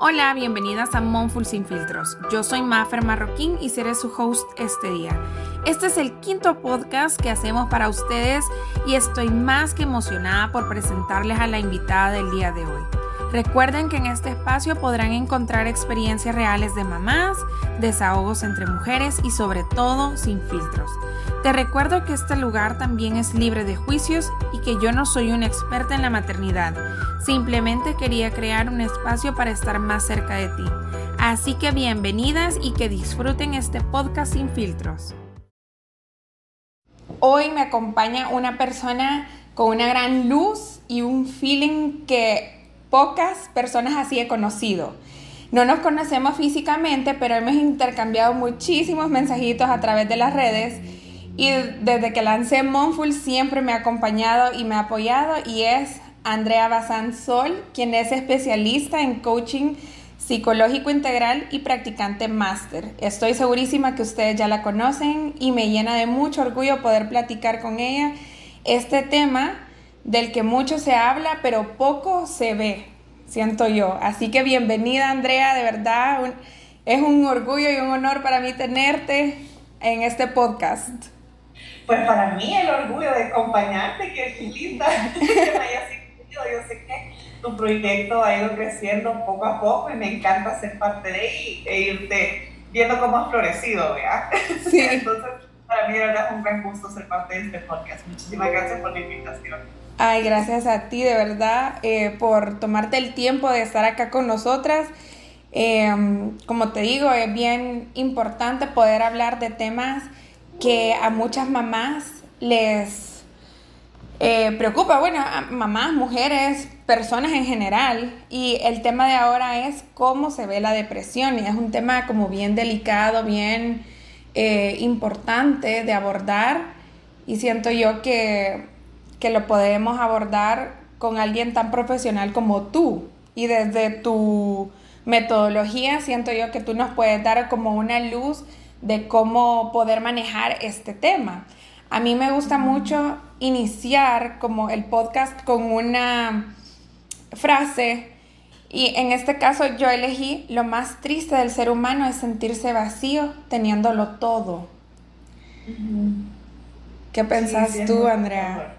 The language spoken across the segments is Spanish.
Hola, bienvenidas a Monful Sin Filtros. Yo soy Maffer Marroquín y seré su host este día. Este es el quinto podcast que hacemos para ustedes y estoy más que emocionada por presentarles a la invitada del día de hoy. Recuerden que en este espacio podrán encontrar experiencias reales de mamás, desahogos entre mujeres y sobre todo sin filtros. Te recuerdo que este lugar también es libre de juicios y que yo no soy una experta en la maternidad. Simplemente quería crear un espacio para estar más cerca de ti. Así que bienvenidas y que disfruten este podcast sin filtros. Hoy me acompaña una persona con una gran luz y un feeling que Pocas personas así he conocido. No nos conocemos físicamente, pero hemos intercambiado muchísimos mensajitos a través de las redes y desde que lancé Monful siempre me ha acompañado y me ha apoyado y es Andrea Bazán Sol, quien es especialista en coaching psicológico integral y practicante máster. Estoy segurísima que ustedes ya la conocen y me llena de mucho orgullo poder platicar con ella este tema del que mucho se habla, pero poco se ve, siento yo. Así que bienvenida, Andrea, de verdad, es un orgullo y un honor para mí tenerte en este podcast. Pues para mí el orgullo de acompañarte, que es linda, que me hayas incluido. Yo sé que tu proyecto ha ido creciendo poco a poco y me encanta ser parte de él e irte viendo cómo has florecido, ¿verdad? Sí. Entonces, para mí de verdad es un gran gusto ser parte de este podcast. Muchísimas gracias por la invitación. Ay, gracias a ti de verdad eh, por tomarte el tiempo de estar acá con nosotras. Em, como te digo, es bien importante poder hablar de temas que a muchas mamás les eh, preocupa, bueno, a mamás, mujeres, personas en general. Y el tema de ahora es cómo se ve la depresión. Y es un tema como bien delicado, bien eh, importante de abordar. Y siento yo que que lo podemos abordar con alguien tan profesional como tú. Y desde tu metodología siento yo que tú nos puedes dar como una luz de cómo poder manejar este tema. A mí me gusta mucho iniciar como el podcast con una frase y en este caso yo elegí lo más triste del ser humano es sentirse vacío teniéndolo todo. ¿Qué pensás tú, Andrea?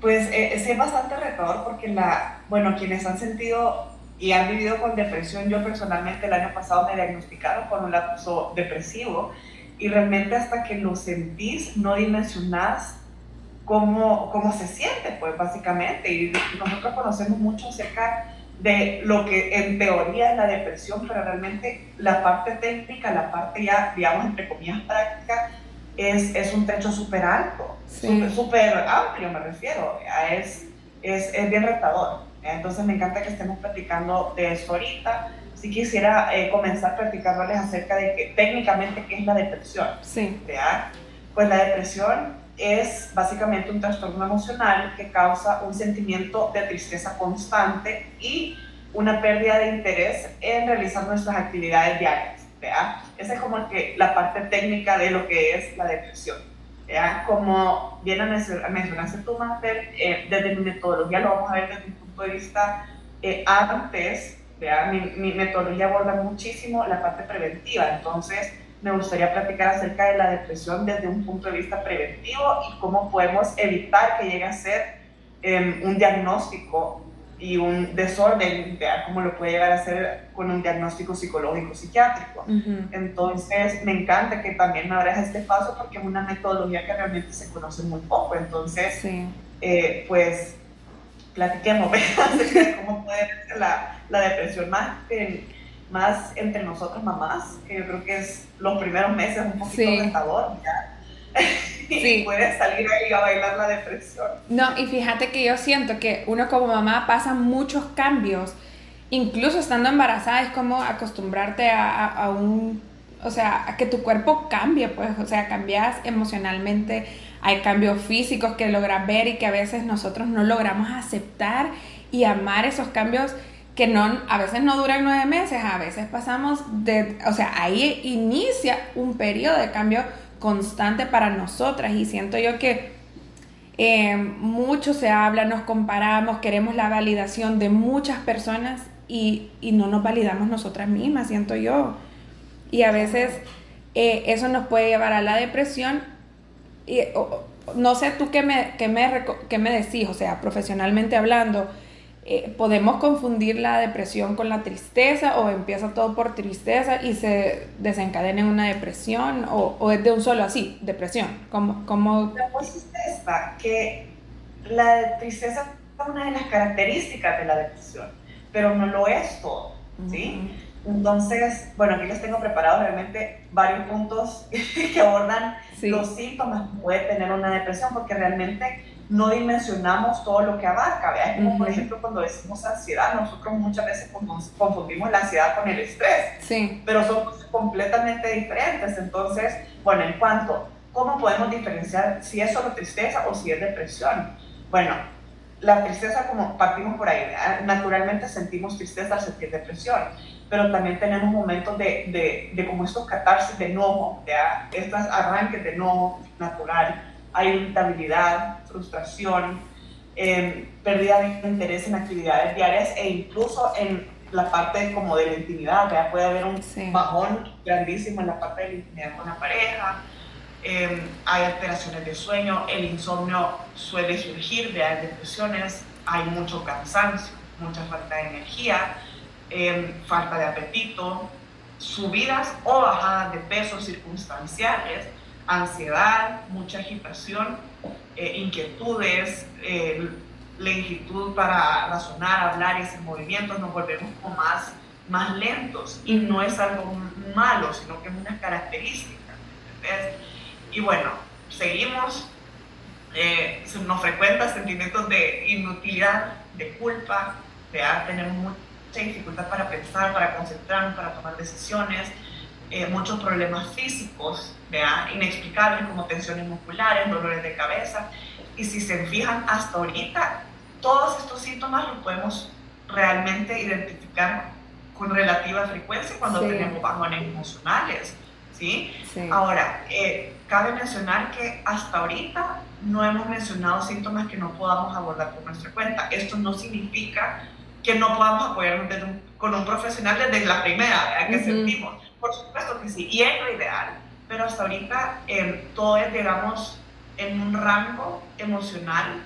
Pues eh, sí es bastante retador porque la, bueno, quienes han sentido y han vivido con depresión, yo personalmente el año pasado me diagnosticaron con un lapso depresivo y realmente hasta que lo sentís no dimensionás cómo, cómo se siente, pues básicamente. Y nosotros conocemos mucho acerca de lo que en teoría es la depresión, pero realmente la parte técnica, la parte ya, digamos, entre comillas, práctica, es, es un techo súper alto, súper amplio me refiero, es, es, es bien retador. Entonces me encanta que estemos platicando de eso ahorita. Si quisiera eh, comenzar platicándoles acerca de que técnicamente qué es la depresión. Sí. Pues la depresión es básicamente un trastorno emocional que causa un sentimiento de tristeza constante y una pérdida de interés en realizar nuestras actividades diarias. Esa es como que la parte técnica de lo que es la depresión. Como bien mencionaste tú, Master, eh, desde mi metodología lo vamos a ver desde un punto de vista eh, antes, Mi, mi, metodología aborda muchísimo la parte preventiva, entonces me gustaría platicar acerca de la depresión desde un punto de vista preventivo y cómo podemos evitar que llegue a ser em, un diagnóstico y un desorden, como lo puede llegar a ser con un diagnóstico psicológico psiquiátrico. Entonces, me encanta que también me abras este paso porque es una metodología que realmente se conoce muy poco. Entonces, eh, pues, platiquemos de cómo puede ser la, la depresión más, más entre nosotros mamás, que yo creo que es los primeros meses un poquito sí. y puedes salir ahí a bailar la depresión. No, y fíjate que yo siento que uno como mamá pasa muchos cambios, incluso estando embarazada es como acostumbrarte a, a, un, o sea, a que tu cuerpo cambie, pues, o sea, cambias emocionalmente, hay cambios físicos que logras ver y que a veces nosotros no logramos aceptar y amar esos cambios que no, a veces no duran nueve meses, a veces pasamos de, o sea, ahí inicia un periodo de cambio constante para nosotras y siento yo que eh, mucho se habla, nos comparamos, queremos la validación de muchas personas y, y no nos validamos nosotras mismas, siento yo. Y a veces eh, eso nos puede llevar a la depresión. Y, no sé tú qué me, qué me, qué me decís, o sea, profesionalmente hablando, eh, podemos confundir la depresión con la tristeza o empieza todo por tristeza y se desencadena en una depresión o, o es de un solo así, depresión. ¿Cómo, cómo... La que la tristeza es una de las características de la depresión, pero no lo es todo, ¿sí? Entonces, bueno, aquí les tengo preparados realmente varios puntos que abordan los síntomas que puede tener una depresión, porque realmente no dimensionamos todo lo que abarca. ¿vea? como, por ejemplo, cuando decimos ansiedad, nosotros muchas veces confundimos la ansiedad con el estrés, sí. pero son completamente diferentes. Entonces, bueno, en cuanto, ¿cómo podemos diferenciar si es solo tristeza o si es depresión? Bueno, la tristeza, como partimos por ahí, naturalmente sentimos tristeza al sentir depresión, pero también tenemos momentos de, de, de como estos catarsis de enojo, ¿ya? estos arranques de enojo natural hay irritabilidad, frustración, eh, pérdida de interés en actividades diarias e incluso en la parte como de la intimidad, ¿verdad? puede haber un bajón grandísimo en la parte de la intimidad con la pareja, eh, hay alteraciones de sueño, el insomnio suele surgir de depresiones, hay mucho cansancio, mucha falta de energía, eh, falta de apetito, subidas o bajadas de peso circunstanciales, ansiedad, mucha agitación, eh, inquietudes, eh, lentitud para razonar, hablar y hacer movimientos, nos volvemos como más, más lentos. Y no es algo malo, sino que es una característica. Y bueno, seguimos, eh, nos frecuentan sentimientos de inutilidad, de culpa, de tener mucha dificultad para pensar, para concentrarnos, para tomar decisiones, eh, muchos problemas físicos, inexplicables como tensiones musculares, dolores de cabeza. Y si se fijan hasta ahorita, todos estos síntomas los podemos realmente identificar con relativa frecuencia cuando tenemos bajones emocionales. ¿sí? Ahora, eh, cabe mencionar que hasta ahorita no hemos mencionado síntomas que no podamos abordar por nuestra cuenta. Esto no significa que no podamos apoyarnos con un profesional desde la primera que sentimos por supuesto que sí, y es lo ideal, pero hasta ahorita eh, todo es, digamos, en un rango emocional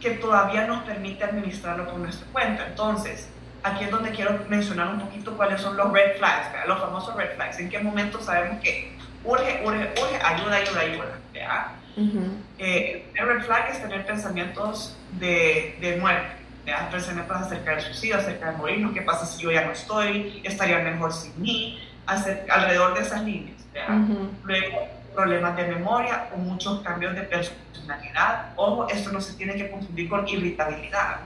que todavía nos permite administrarlo por nuestra cuenta. Entonces, aquí es donde quiero mencionar un poquito cuáles son los red flags, los famosos red flags, en qué momento sabemos que urge, urge, urge, ayuda, ayuda, ayuda. Eh, el red flag es tener pensamientos de, de muerte pensamientos acerca del suicidio, acerca de morirnos, qué pasa si yo ya no estoy, estaría mejor sin mí, alrededor de esas líneas. Luego, problemas de memoria o muchos cambios de personalidad. Ojo, esto no se tiene que confundir con irritabilidad.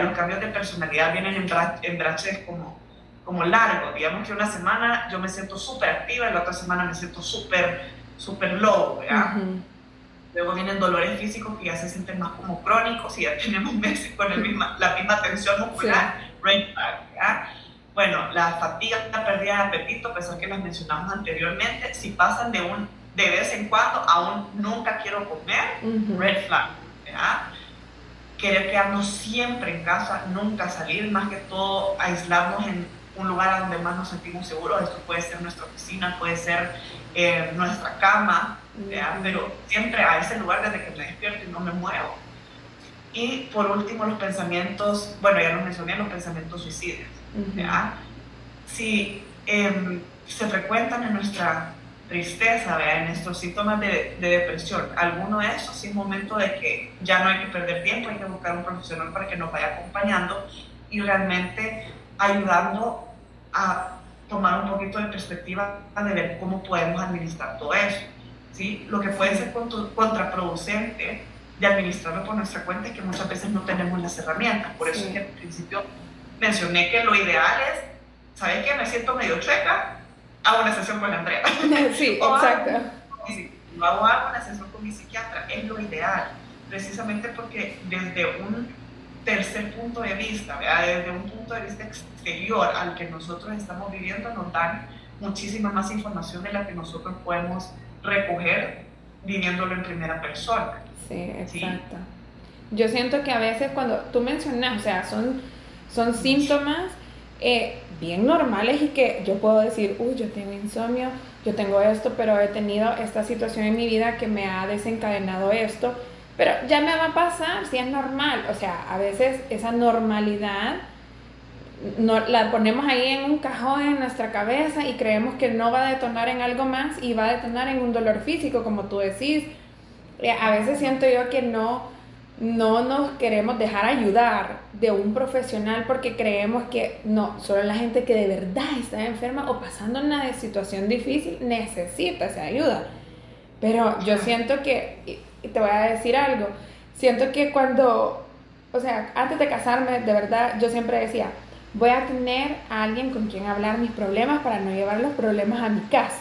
Los cambios de personalidad vienen en, en braches como, como largos. Digamos que una semana yo me siento súper activa y la otra semana me siento súper, súper low. Luego vienen dolores físicos que ya se sienten más como crónicos y ya tenemos meses con el misma, la misma tensión muscular, Bueno, la fatiga, la pérdida de apetito, a pesar que las mencionamos anteriormente, si pasan de un de vez en cuando a un nunca quiero comer, red flag. Querer quedarnos siempre en casa, nunca salir, más que todo aislarnos en un lugar donde más nos sentimos seguros. Esto puede ser nuestra oficina, puede ser eh, nuestra cama, pero siempre a ese lugar desde que me despierto y no me muevo. Y por último, los pensamientos, bueno, ya lo mencioné, los pensamientos suicidas. Si em, se frecuentan en nuestra tristeza, en estos síntomas de, de, depresión, alguno de esos, es momento de que ya no hay que perder tiempo, hay que buscar un profesional para que nos vaya acompañando y realmente ayudando a tomar un poquito de perspectiva de ver cómo podemos administrar todo eso. ¿sí? Lo que puede ser contraproducente de administrarlo por nuestra cuenta es que muchas veces no tenemos las herramientas. Por eso es que al principio mencioné que lo ideal es, ¿sabes qué? Me siento medio chueca, hago una sesión con Andrea. Sí, exacto. Hago, hago una sesión con mi psiquiatra, es lo ideal, precisamente porque desde un tercer punto de vista, desde un punto de vista exterior al que nosotros estamos viviendo, nos dan muchísima más información de la que nosotros podemos recoger viviéndolo en primera persona. Sí, exacto. Yo siento que a veces cuando tú mencionas, o sea, son son síntomas eh, bien normales y que yo puedo decir, uy, yo tengo insomnio, yo tengo esto, pero he tenido esta situación en mi vida que me ha desencadenado esto, pero ya me va a pasar, si es normal, o sea, a veces esa normalidad no, la ponemos ahí en un cajón en nuestra cabeza y creemos que no va a detonar en algo más y va a detonar en un dolor físico, como tú decís. Eh, a veces siento yo que no, no nos queremos dejar ayudar de un profesional porque creemos que no, solo la gente que de verdad está enferma o pasando una situación difícil necesita esa ayuda. Pero yo siento que, y te voy a decir algo, siento que cuando, o sea, antes de casarme, de verdad, yo siempre decía, voy a tener a alguien con quien hablar mis problemas para no llevar los problemas a mi casa.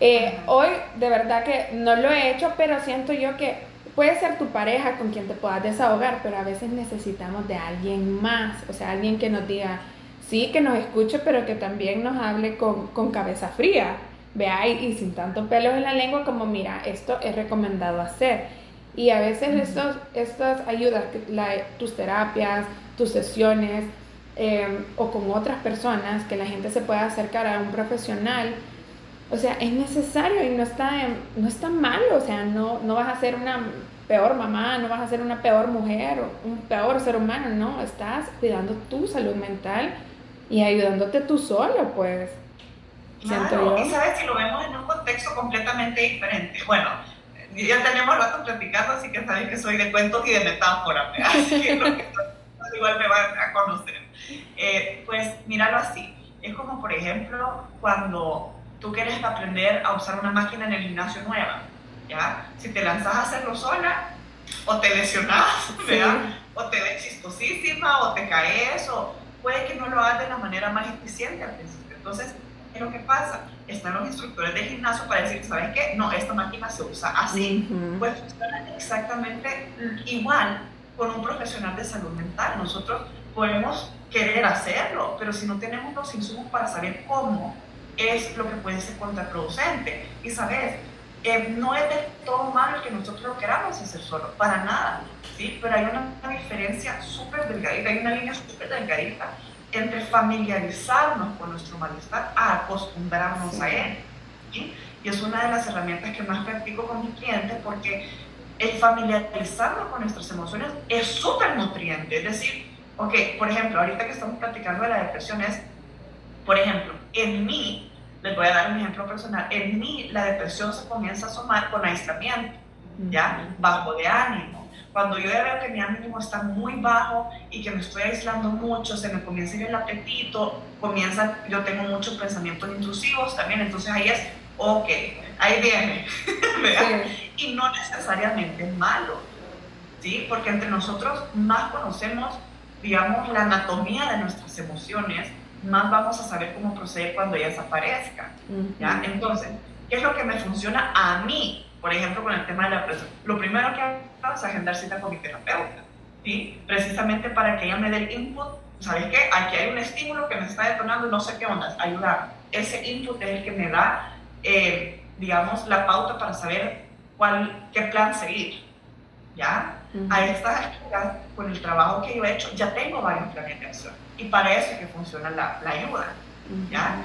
Eh, hoy de verdad que no lo he hecho, pero siento yo que puede ser tu pareja con quien te puedas desahogar, pero a veces necesitamos de alguien más, o sea, alguien que nos diga, sí, que nos escuche, pero que también nos hable con, con cabeza fría, vea, y, y, sin tanto pelos en la lengua como, mira, esto es recomendado hacer. Y a veces estos, estas ayudas, la, tus terapias, tus sesiones, Em, o con otras personas, que la gente se pueda acercar a un profesional, o sea, es necesario y no está, no está mal, o sea, no, no vas a ser una peor mamá, no vas a ser una peor mujer o un peor ser humano, no, estás cuidando tu salud mental y ayudándote tú solo, pues. Claro, y sabes, si lo vemos en un contexto completamente diferente, bueno, ya tenemos rato platicando, así que sabes que soy de cuentos y de metáforas, así que lo que igual me van a conocer. Eh, pues míralo así. Es como, por ejemplo, cuando tú quieres aprender a usar una máquina en el gimnasio nueva, ¿ya? Si te lanzas a hacerlo sola, o te lesionas, O te ves chistosísima, o te caes, o puede que no lo hagas de la manera más eficiente al principio. Entonces, ¿qué es lo que pasa? Están los instructores de gimnasio para decir, ¿sabes qué? No, esta máquina se usa así. Pues funciona exactamente igual con un profesional de salud mental. Nosotros podemos querer hacerlo, pero si no tenemos los insumos para saber cómo, es lo que puede ser contraproducente. Y sabes, eh, no es de todo malo que nosotros lo queramos hacer solo, para nada, ¿sí? Pero hay una, diferencia súper delgadita, hay una línea súper delgadita entre familiarizarnos con nuestro malestar a acostumbrarnos a él. ¿sí? Y es una de las herramientas que más practico con mis clientes porque el familiarizarnos con nuestras emociones es súper nutriente. Es decir, ok, por ejemplo, ahorita que estamos platicando de la depresión es, por ejemplo, en mí, les voy a dar un ejemplo personal, en mí la depresión se comienza a asomar con aislamiento, ¿ya? Bajo de ánimo. Cuando yo veo que mi ánimo está muy bajo y que me estoy aislando mucho, se me comienza a ir el apetito, comienza, yo tengo muchos pensamientos intrusivos también, entonces ahí es, ok, ahí viene, Y no necesariamente es malo, ¿sí? Porque entre nosotros más conocemos, digamos, la anatomía de nuestras emociones, más vamos a saber cómo proceder cuando ellas aparezcan, ¿ya? Entonces, ¿qué es lo que me funciona a mí? Por ejemplo, con el tema de la presión. Lo primero que hago es agendar cita con mi terapeuta, ¿sí? Precisamente para que ella me dé el input ¿sabes qué? Aquí hay un estímulo que me está detonando, no sé qué onda, ayudar. Ese input es el que me da eh, digamos, la pauta para saber cuál, qué plan seguir. ¿Ya? A estas alturas, con el trabajo que yo he hecho, ya tengo varios planes de acción. Y para eso es que funciona la, la ayuda. ¿Ya?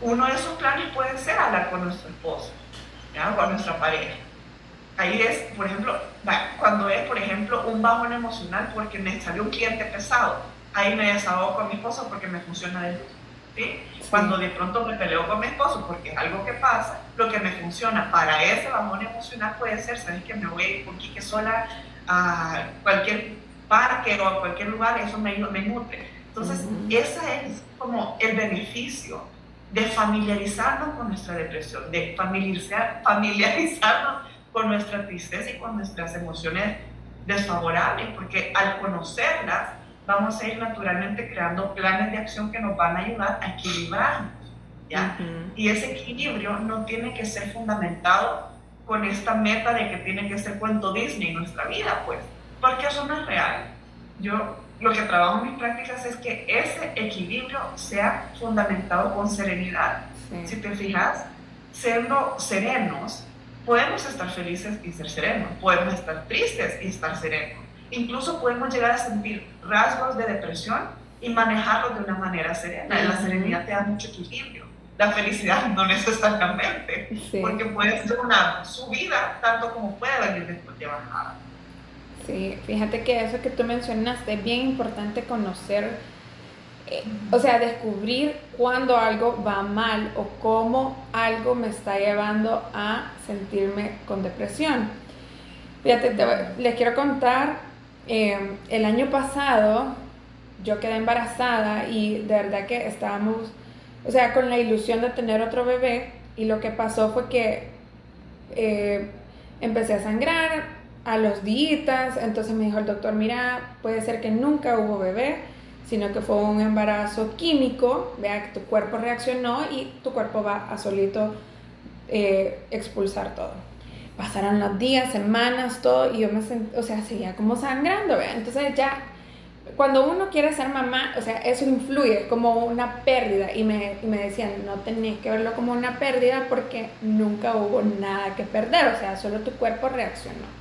Uno de esos planes puede ser hablar con nuestro esposo, ¿ya? Con nuestra pareja. Ahí es, por ejemplo, cuando es, por ejemplo, un bajón emocional porque me salió un cliente pesado, ahí me desahogo con mi esposo porque me funciona de luz. Cuando de pronto me peleo con mi esposo porque es algo que pasa, lo que me funciona para ese bajón emocional puede ser, ¿sabes? Que me voy por que sola a cualquier parque o a cualquier lugar, eso me, me nutre. Entonces, ese es como el beneficio de familiarizarnos con nuestra depresión, de familiarizar, familiarizarnos con nuestra tristeza y con nuestras emociones desfavorables, porque al conocerlas, vamos a ir naturalmente creando planes de acción que nos van a ayudar a equilibrarnos. ¿ya? Y ese equilibrio no tiene que ser fundamentado con esta meta de que tiene que ser cuento Disney nuestra vida, pues, porque eso no es real. Yo lo que trabajo en mis prácticas es que ese equilibrio sea fundamentado con serenidad. Si te fijas, siendo serenos, podemos estar felices y ser serenos, podemos estar tristes y estar serenos Incluso podemos llegar a sentir rasgos de depresión y manejarlo de una manera serena. La serenidad te da mucho equilibrio. La felicidad no necesariamente, porque puedes ser una subida tanto como puede venir después de bajada. Sí, fíjate que eso que tú mencionaste es bien importante conocer, eh, o sea, descubrir cuando algo va mal o cómo algo me está llevando a sentirme con depresión. Fíjate, les quiero contar, eh, el año pasado yo quedé embarazada y de verdad que estábamos, o sea, con la ilusión de tener otro bebé y lo que pasó fue que eh, empecé a sangrar a los días, entonces me dijo el doctor, mira, puede ser que nunca hubo bebé, sino que fue un embarazo químico, vea que tu cuerpo reaccionó y tu cuerpo va a solito eh, expulsar todo. Pasaron los días, semanas, todo, y yo me sentí, o sea, seguía como sangrando, vea, entonces ya cuando uno quiere ser mamá, o sea, eso influye como una pérdida. Y me, me decían, no tenés que verlo como una pérdida porque nunca hubo nada que perder, o sea, solo tu cuerpo reaccionó.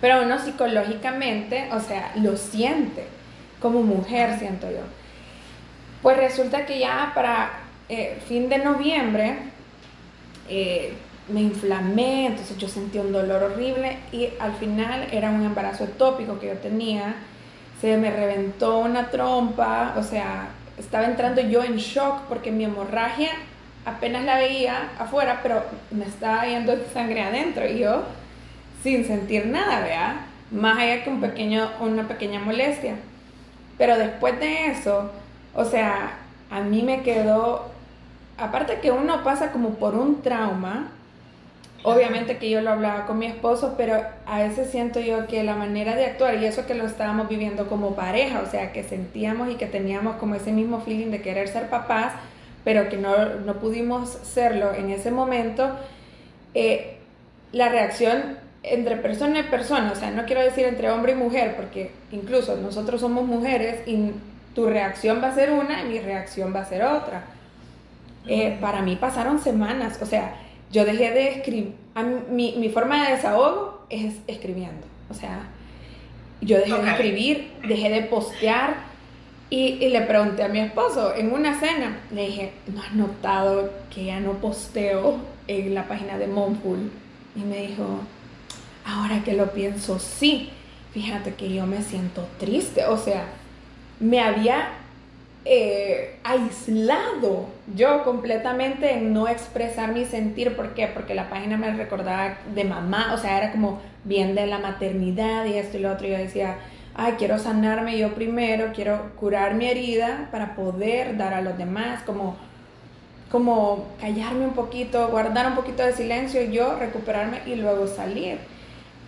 Pero uno psicológicamente, o sea, lo siente, como mujer siento yo. Pues resulta que ya para eh, fin de noviembre eh, me inflamé, entonces yo sentí un dolor horrible y al final era un embarazo tópico que yo tenía. Se me reventó una trompa, o sea, estaba entrando yo en shock porque mi hemorragia apenas la veía afuera, pero me estaba yendo sangre adentro y yo sin sentir nada, ¿vea? Más allá que un pequeño, una pequeña molestia. Pero después de eso, o sea, a mí me quedó, aparte que uno pasa como por un trauma, Obviamente que yo lo hablaba con mi esposo, pero a veces siento yo que la manera de actuar, y eso que lo estábamos viviendo como pareja, o sea, que sentíamos y que teníamos como ese mismo feeling de querer ser papás, pero que no, no pudimos serlo en ese momento, eh, la reacción entre persona y persona, o sea, no quiero decir entre hombre y mujer, porque incluso nosotros somos mujeres y tu reacción va a ser una y mi reacción va a ser otra. Eh, para mí pasaron semanas, o sea, yo dejé de escribir, mi, mi, forma de desahogo es escribiendo, o sea, yo dejé de escribir, dejé de postear y, y, le pregunté a mi esposo en una cena, le dije, ¿no has notado que ya no posteo en la página de Monful? Y me dijo, ahora que lo pienso, sí, fíjate que yo me siento triste, o sea, me había eh, aislado yo completamente en no expresar mi sentir. ¿Por qué? Porque la página me recordaba de mamá, o sea, era como bien de la maternidad y esto y lo otro. Yo decía, ay, quiero sanarme yo primero, quiero curar mi herida para poder dar a los demás, como, como callarme un poquito, guardar un poquito de silencio, yo recuperarme y luego salir.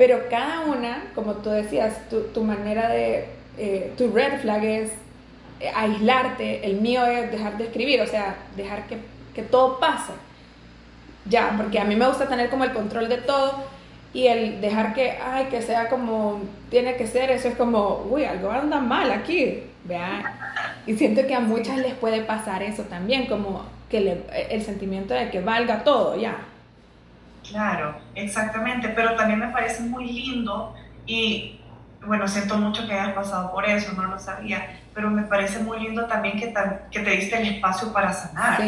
Pero cada una, como tú decías, tu, manera de, eh, tu red flag es aislarte, el mío es dejar de escribir, o sea, dejar que, que todo pase. Ya, porque a mí me gusta tener como el control de todo y el dejar que, ay, que sea como tiene que ser, eso es como, uy, algo anda mal aquí, vean. Y siento que a muchas les puede pasar eso también, como que el sentimiento de que valga todo, ya. Claro, exactamente, pero también me parece muy lindo y bueno, siento mucho que hayas pasado por eso, no lo sabía, pero me parece muy lindo también que, que te diste el espacio para sanar.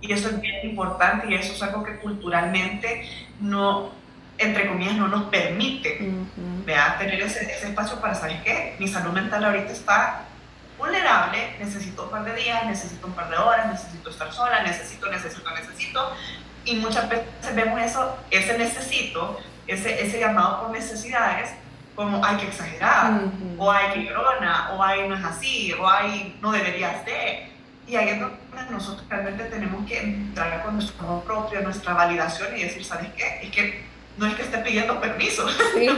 Y eso es bien importante y eso es algo que culturalmente no, entre comillas, no nos permite tener ese, ese, espacio para saber que mi salud mental ahorita está vulnerable, necesito un par de días, necesito un par de horas, necesito estar sola, necesito, necesito, necesito. Y muchas veces vemos eso, ese necesito, ese, ese llamado por necesidades como hay que exagerar, o hay que llorona, o hay no es así, o hay no deberías de. Y ahí es donde nosotros realmente tenemos que entrar con nuestro amor propio, nuestra validación y decir, ¿sabes qué? Es que no es que esté pidiendo permiso, sí.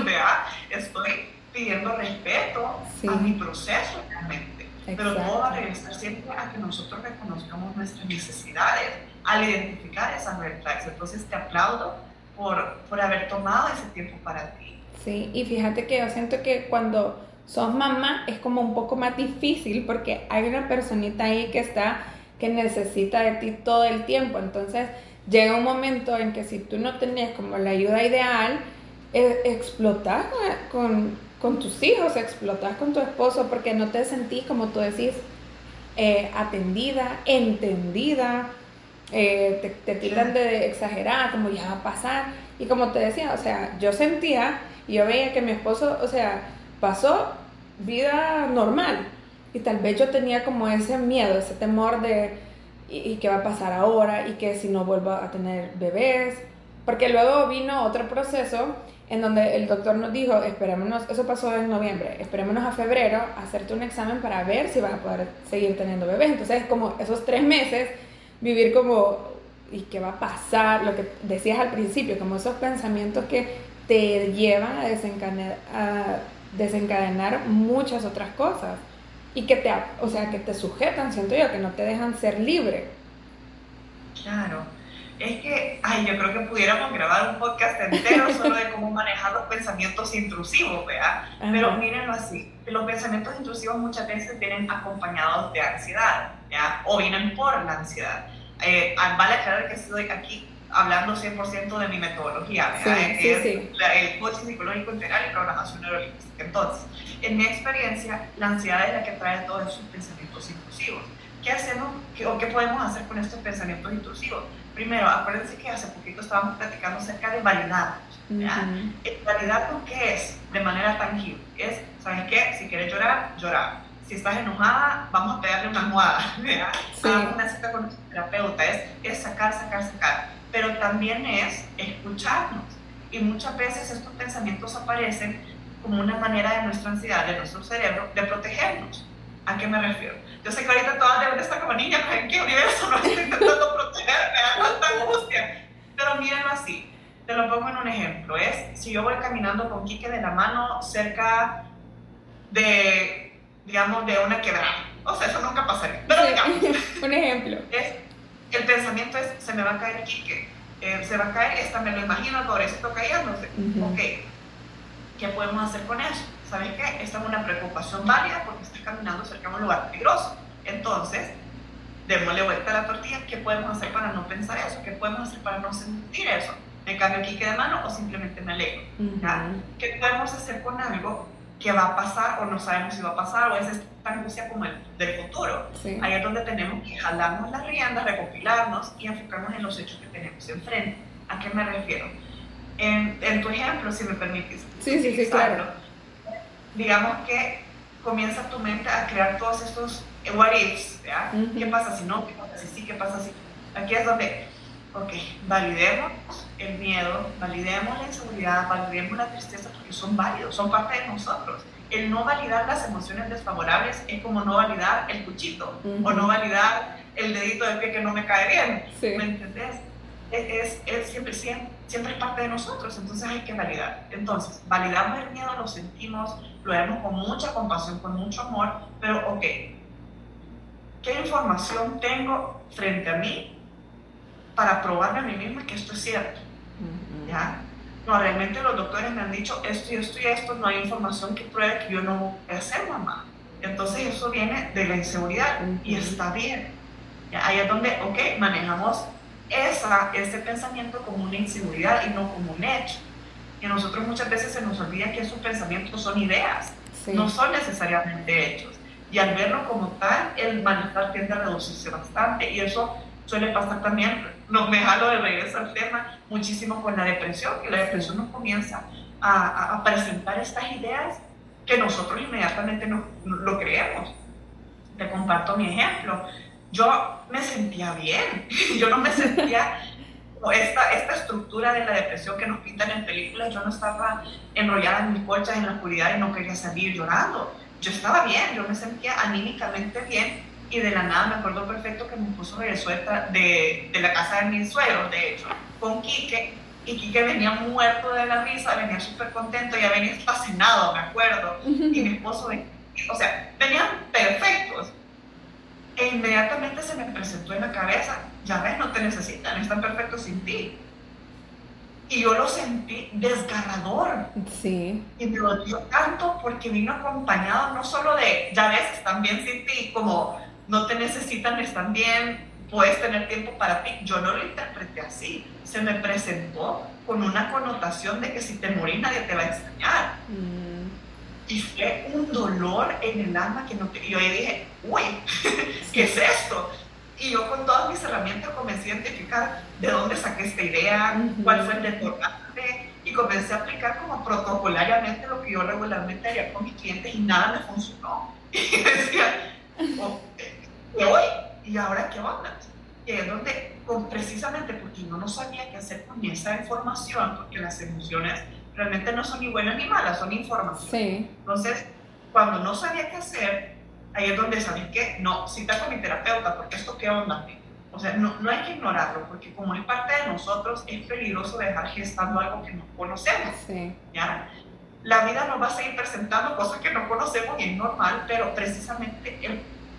estoy pidiendo respeto a mi proceso realmente. Pero todo va a regresar siempre a que nosotros reconozcamos nuestras necesidades, al identificar esas red flags. Entonces te aplaudo por, por haber tomado ese tiempo para ti Sí, y fíjate que yo siento que cuando sos mamá es como un poco más difícil porque hay una personita ahí que está, que necesita de ti todo el tiempo. Entonces llega un momento en que si tú no tenés como la ayuda ideal, eh, explotas con, con tus hijos, explotas con tu esposo porque no te sentís, como tú decís, eh, atendida, entendida, eh, te, te tildan de exagerada, como ya va a pasar. Y como te decía, o sea, yo sentía, y yo veía que mi esposo, o sea, pasó vida normal. Y tal vez yo tenía como ese miedo, ese temor de, ¿y, qué va a pasar ahora? ¿Y que si no vuelvo a tener bebés? Porque luego vino otro proceso en donde el doctor nos dijo, esperémonos, eso pasó en noviembre, esperémonos a febrero, hacerte un examen para ver si vas a poder seguir teniendo bebés. Entonces, como esos tres meses, vivir como, ¿y qué va a pasar? Lo que decías al principio, como esos pensamientos que te llevan a desencadenar, a desencadenar muchas otras cosas y que te, o sea, que te sujetan, siento yo, que no te dejan ser libre. Claro es que, ay, yo creo que pudiéramos grabar un podcast entero solo de cómo manejar los pensamientos intrusivos, ¿verdad? Pero mírenlo así, los pensamientos intrusivos muchas veces vienen acompañados de ansiedad, ¿ya? O vienen por la ansiedad. Eh, ah, vale aclarar que estoy aquí hablando 100% de mi metodología. Sí, sí, sí. el coaching psicológico integral y programación neurolingüística. Entonces, en mi experiencia, la ansiedad es la que trae todos esos pensamientos intrusivos. ¿Qué hacemos o qué podemos hacer con estos pensamientos intrusivos? Primero, acuérdense que hace poquito estábamos platicando acerca de validarnos. ¿Validar qué es? De manera tangible. Es, ¿sabes qué? Si quieres llorar, llorar. Si estás enojada, vamos a pegarle una almohada. ¿verdad? Sí. una cita con nuestro terapeuta. Es, es sacar, sacar, sacar. Pero también es escucharnos. Y muchas veces estos pensamientos aparecen como una manera de nuestra ansiedad, de nuestro cerebro, de protegernos. ¿A qué me refiero? Yo sé que ahorita todas deben estar como niña, ¿en qué universo no estoy intentando proteger? Me da tanta angustia. Pero mírenlo así. Te lo pongo en un ejemplo. Es si yo voy caminando con Quique de la mano cerca de, digamos, de una quebrada. O sea, eso nunca pasaría. Pero digamos. un ejemplo. Es, el pensamiento es, se me va a caer Quique. Eh, se va a caer, esta me lo imagino, pobrecito cayéndose. Uh Ok. ¿Qué podemos hacer con eso? ¿sabes qué? Esta es una preocupación válida porque estás caminando cerca de un lugar peligroso. Entonces, démosle vuelta a la tortilla. ¿Qué podemos hacer para no pensar eso? ¿Qué podemos hacer para no sentir eso? ¿Me cambio aquí que de mano o simplemente me alegro? ¿Qué podemos hacer con algo que va a pasar o no sabemos si va a pasar o es esta angustia como el del futuro? Ahí es donde tenemos que jalarnos las riendas, recopilarnos y enfocarnos en los hechos que tenemos enfrente. ¿A qué me refiero? En, en tu ejemplo, si me permites. Sí, sí, sí, claro digamos que comienza tu mente a crear todos estos what ifs, ¿Qué pasa si no? ¿Qué pasa si sí? ¿Qué pasa si? Aquí es donde, ok, validemos el miedo, validemos la inseguridad, validemos la tristeza porque son válidos, son parte de nosotros. El no validar las emociones desfavorables es como no validar el cuchito o no validar el dedito de pie que no me cae bien. ¿Me entendés? Es, es, siempre, siempre, siempre es parte de nosotros, entonces hay que validar. Entonces, validamos el miedo, lo sentimos, lo haremos con mucha compasión, con mucho amor, pero ok, ¿qué información tengo frente a mí para probarme a mí misma que esto es cierto? ¿Ya? No, realmente los doctores me han dicho esto y esto y esto, no hay información que pruebe que yo no voy a ser mamá. Entonces eso viene de la inseguridad y está bien. ¿Ya? Ahí es donde, ok, manejamos esa, ese pensamiento como una inseguridad y no como un hecho que nosotros muchas veces se nos olvida que esos pensamientos son ideas, no son necesariamente hechos. Y al verlo como tal, el malestar tiende a reducirse bastante. Y eso suele pasar también, no me jalo de regreso al tema, muchísimo con la depresión, que la depresión nos comienza a, a, presentar estas ideas que nosotros inmediatamente no, lo creemos. Te comparto mi ejemplo. Yo me sentía bien, yo no me sentía esta, esta estructura de la depresión que nos pintan en películas, yo no estaba enrollada en mis colchas en la oscuridad y no quería salir llorando. Yo estaba bien, yo me sentía anímicamente bien y de la nada me acuerdo perfecto que mi esposo regresó de, de la casa de mis suegros, de hecho, con Quique, y Quique venía muerto de la risa, venía súper contento, ya venía fascinado, me acuerdo, y mi esposo, o sea, venían perfectos. E inmediatamente se me presentó en la cabeza, ya ves, no te necesitan, están perfectos sin ti. Y yo lo sentí desgarrador. Sí. Y me dolió tanto porque vino acompañado no solo de, ya ves, están bien sin ti, como no te necesitan, están bien, puedes tener tiempo para ti. Yo no lo interpreté así. Se me presentó con una connotación de que si te morís nadie te va a extrañar. Mm. Y fue un dolor en el alma que no y yo dije, uy, ¿qué es esto? Y yo con todas mis herramientas comencé a identificar de dónde saqué esta idea, cuál fue el detonante, y comencé a aplicar como protocolariamente lo que yo regularmente haría con mis clientes y nada me funcionó. Y decía, ¿qué hoy? ¿Y ahora qué onda? Y es donde, precisamente porque yo no sabía qué hacer con esa información, porque las emociones realmente no son ni buenas ni malas, son información. Sí. Entonces, cuando no sabía qué hacer, ahí es donde sabía que no, cita con mi terapeuta, porque esto qué onda. O sea, no, no hay que ignorarlo, porque como es parte de nosotros, es peligroso dejar gestando algo que no conocemos. Sí. ¿ya? La vida nos va a seguir presentando cosas que no conocemos y es normal, pero precisamente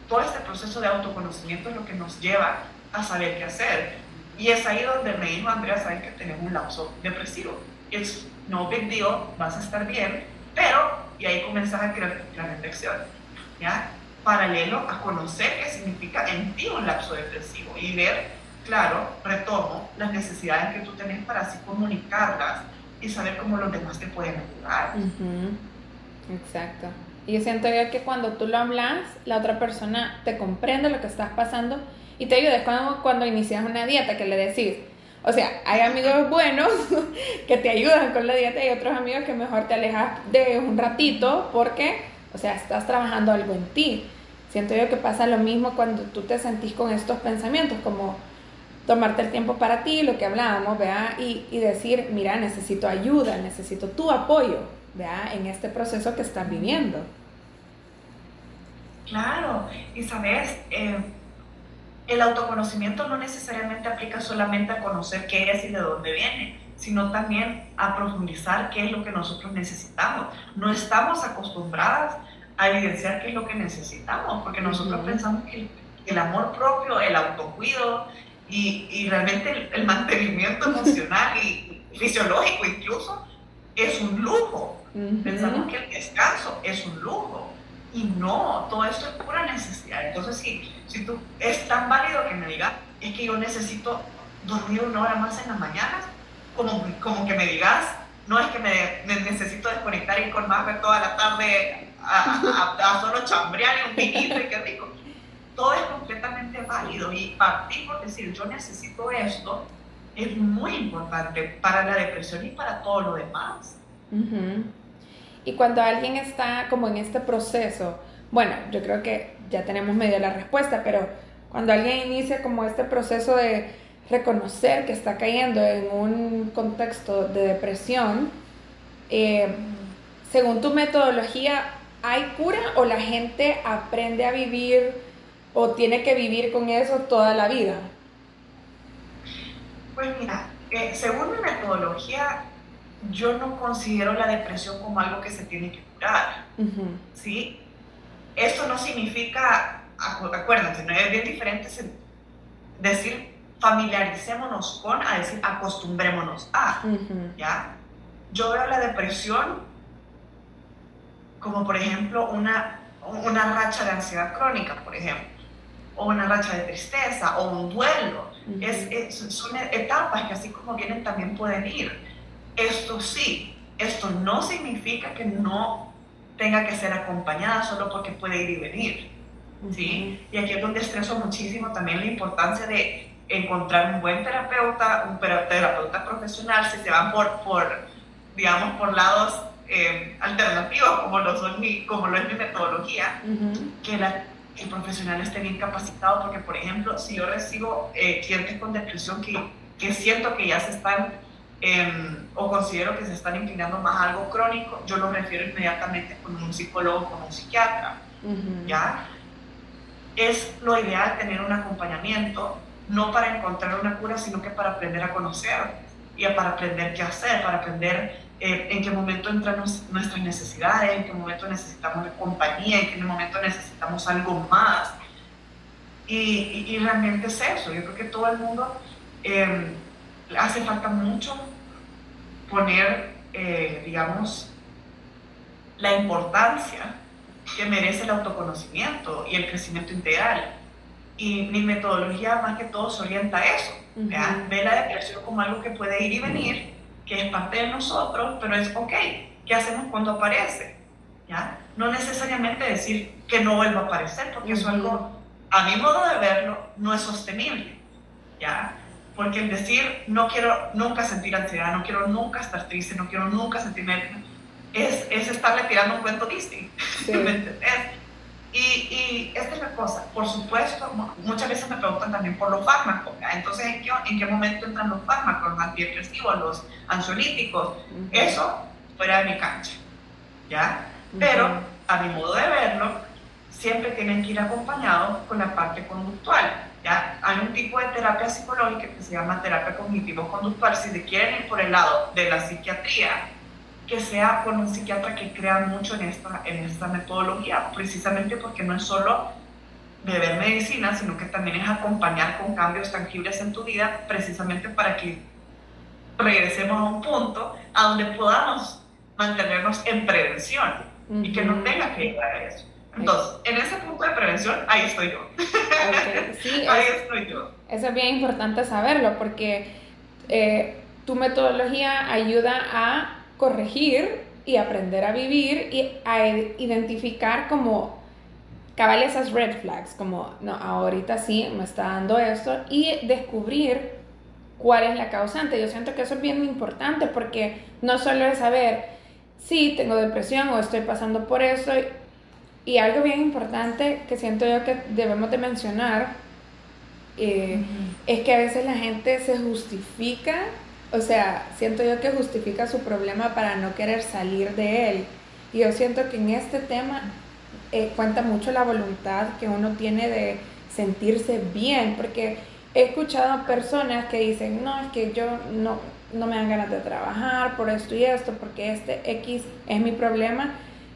todo este proceso de autoconocimiento es lo que nos lleva a saber qué hacer. Y es ahí donde me dijo Andrea, saben que tenemos un lapso depresivo. Es no big deal, vas a estar bien, pero, y ahí comienzas a crear plan de ¿ya? Paralelo a conocer qué significa en ti un lapso depresivo y ver, claro, retomo las necesidades que tú tienes para así comunicarlas y saber cómo los demás te pueden ayudar. Exacto. Y siento yo que cuando tú lo hablas, la otra persona te comprende lo que estás pasando y te ayuda. Es como cuando inicias una dieta que le decís, o sea, hay amigos buenos que te ayudan con la dieta y otros amigos que mejor te alejas de un ratito porque, o sea, estás trabajando algo en ti. Siento yo que pasa lo mismo cuando tú te sentís con estos pensamientos, como tomarte el tiempo para ti, lo que hablábamos, vea, y, y decir, mira, necesito ayuda, necesito tu apoyo, vea, en este proceso que estás viviendo. Claro, y sabes, eh, el autoconocimiento no necesariamente aplica solamente a conocer qué es y de dónde viene, sino también a profundizar qué es lo que nosotros necesitamos. No estamos acostumbradas a evidenciar qué es lo que necesitamos, porque nosotros pensamos que el amor propio, el autocuido y, y realmente el, mantenimiento emocional y, fisiológico incluso es un lujo. Pensamos que el descanso es un lujo. Y no, todo esto es pura necesidad. Entonces, si, si tú es tan válido que me digas, es que yo necesito dormir una hora más en las mañanas, como, como que me digas, no es que me, necesito desconectar y con más toda la tarde a, a, solo chambrear y un vinito y qué rico. Todo es completamente válido y partir por decir yo necesito esto es muy importante para la depresión y para todo lo demás. Y cuando alguien está como en este proceso, bueno, yo creo que ya tenemos medio la respuesta, pero cuando alguien inicia como este proceso de reconocer que está cayendo en un contexto de depresión, eh, según tu metodología, ¿hay cura o la gente aprende a vivir o tiene que vivir con eso toda la vida? Pues mira, eh, según mi metodología, yo no considero la depresión como algo que se tiene que curar, ¿sí? Esto no significa, acuérdense, no es bien diferente decir familiaricémonos con a decir acostumbrémonos a, ¿ya? Yo veo la depresión como, por ejemplo, una, una racha de ansiedad crónica, por ejemplo, o una racha de tristeza, o un duelo. es, son etapas que así como vienen también pueden ir esto sí, esto no significa que no tenga que ser acompañada solo porque puede ir y venir. ¿sí? Y aquí es donde estreso muchísimo también la importancia de encontrar un buen terapeuta, un terapeuta profesional, si se van por, por digamos, por lados eh, alternativos, como lo, son mi, como lo es mi metodología, que, el profesional esté bien capacitado, porque, por ejemplo, si yo recibo eh, clientes con depresión que, que siento que ya se están Em, o considero que se están inclinando más a algo crónico, yo lo refiero inmediatamente con un psicólogo, con un psiquiatra. ¿Ya? Es lo ideal tener un acompañamiento, no para encontrar una cura, sino que para aprender a conocer y para aprender qué hacer, para aprender eh, en qué momento entran nuestras necesidades, en qué momento necesitamos compañía, en qué momento necesitamos algo más. Y, y, realmente es eso. Yo creo que todo el mundo eh, hace falta mucho poner, eh, digamos, la importancia que merece el autoconocimiento y el crecimiento integral. Y mi metodología más que todo se orienta a eso. Ve la depresión como algo que puede ir y venir, que es parte de nosotros, pero es ok. ¿Qué hacemos cuando aparece? ¿ya? No necesariamente decir que no vuelva a aparecer, porque eso es algo, a mi modo de verlo, no es sostenible, ¿ya? Porque el decir, no quiero nunca sentir ansiedad, no quiero nunca estar triste, no quiero nunca sentirme... Es, es estarle tirando un cuento Disney, ¿me entiendes? Y, y, esta es la cosa, por supuesto, muchas veces me preguntan también por los fármacos, entonces ¿en qué, ¿en qué, momento entran los fármacos, los antidepresivos, los ansiolíticos? Eso fuera de mi cancha, ¿ya? Pero a mi modo de verlo, siempre tienen que ir acompañados con la parte conductual, ¿ya? Hay un tipo de terapia psicológica que se llama terapia cognitivo-conductual, si se quieren ir por el lado de la psiquiatría, que sea con un psiquiatra que crea mucho en esta, en esta metodología, precisamente porque no es solo beber medicina, sino que también es acompañar con cambios tangibles en tu vida, precisamente para que regresemos a un punto a donde podamos mantenernos en prevención y que no tenga que llegar a eso. Entonces, en ese punto de prevención, ahí estoy yo. ahí estoy yo. Eso es bien importante saberlo porque eh, tu metodología ayuda a corregir y aprender a vivir y a identificar como cabal esas red flags, como no, ahorita sí me está dando esto y descubrir cuál es la causante. Yo siento que eso es bien importante porque no solo es saber si tengo depresión o estoy pasando por eso y algo bien importante que siento yo que debemos de mencionar eh, es que a veces la gente se justifica o sea, siento yo que justifica su problema para no querer salir de él. Y yo siento que en este tema eh, cuenta mucho la voluntad que uno tiene de sentirse bien, porque he escuchado a personas que dicen, no, es que yo no, no me dan ganas de trabajar por esto y esto, porque este X es mi problema,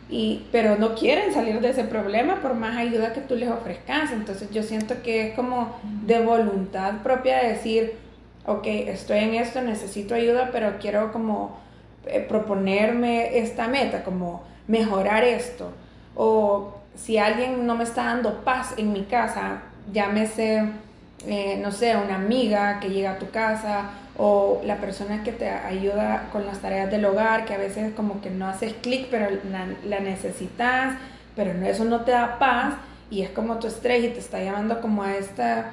y, pero no quieren salir de ese problema por más ayuda que tú les ofrezcas. Entonces yo siento que es como de voluntad propia de decir, ok, estoy en esto, necesito ayuda, pero quiero como eh, proponerme esta meta, como mejorar esto. O si alguien no me está dando paz en mi casa, llámese, eh, no sé, una amiga que llega a tu casa o la persona que te ayuda con las tareas del hogar, que a veces como que no haces clic, pero la, la necesitas, pero eso no te da paz y es como tu estrés y te está llamando como a esta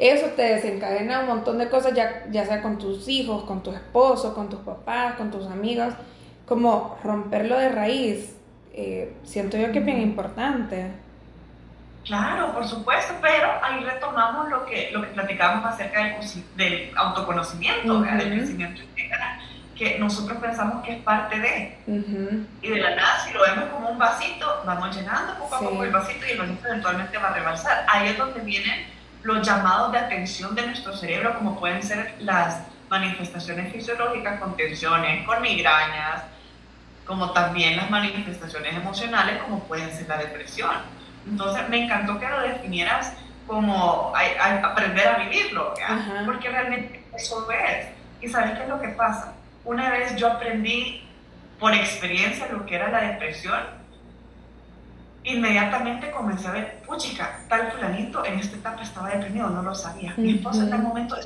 eso te desencadena un montón de cosas, ya, ya sea con tus hijos, con tu esposo, con tus papás, con tus amigos, como romperlo de raíz, eh, siento yo que es bien importante. Claro, por supuesto, pero ahí retomamos lo que, lo que platicábamos acerca del, del autoconocimiento, del crecimiento integral, que nosotros pensamos que es parte de. Y de la nada, si lo vemos como un vasito, vamos llenando poco a poco el vasito y el vasito eventualmente va a rebalsar. Ahí es donde vienen los llamados de atención de nuestro cerebro, como pueden ser las manifestaciones fisiológicas con tensiones, con migrañas, como también las manifestaciones emocionales, como pueden ser la depresión. Entonces, me encantó que lo definieras como aprender a vivirlo, porque realmente eso es. ¿Y sabes qué es lo que pasa? Una vez yo aprendí por experiencia lo que era la depresión, inmediatamente comencé a ver, puchica, tal fulanito en esta etapa estaba deprimido, no lo sabía. Mi esposa en tal momento,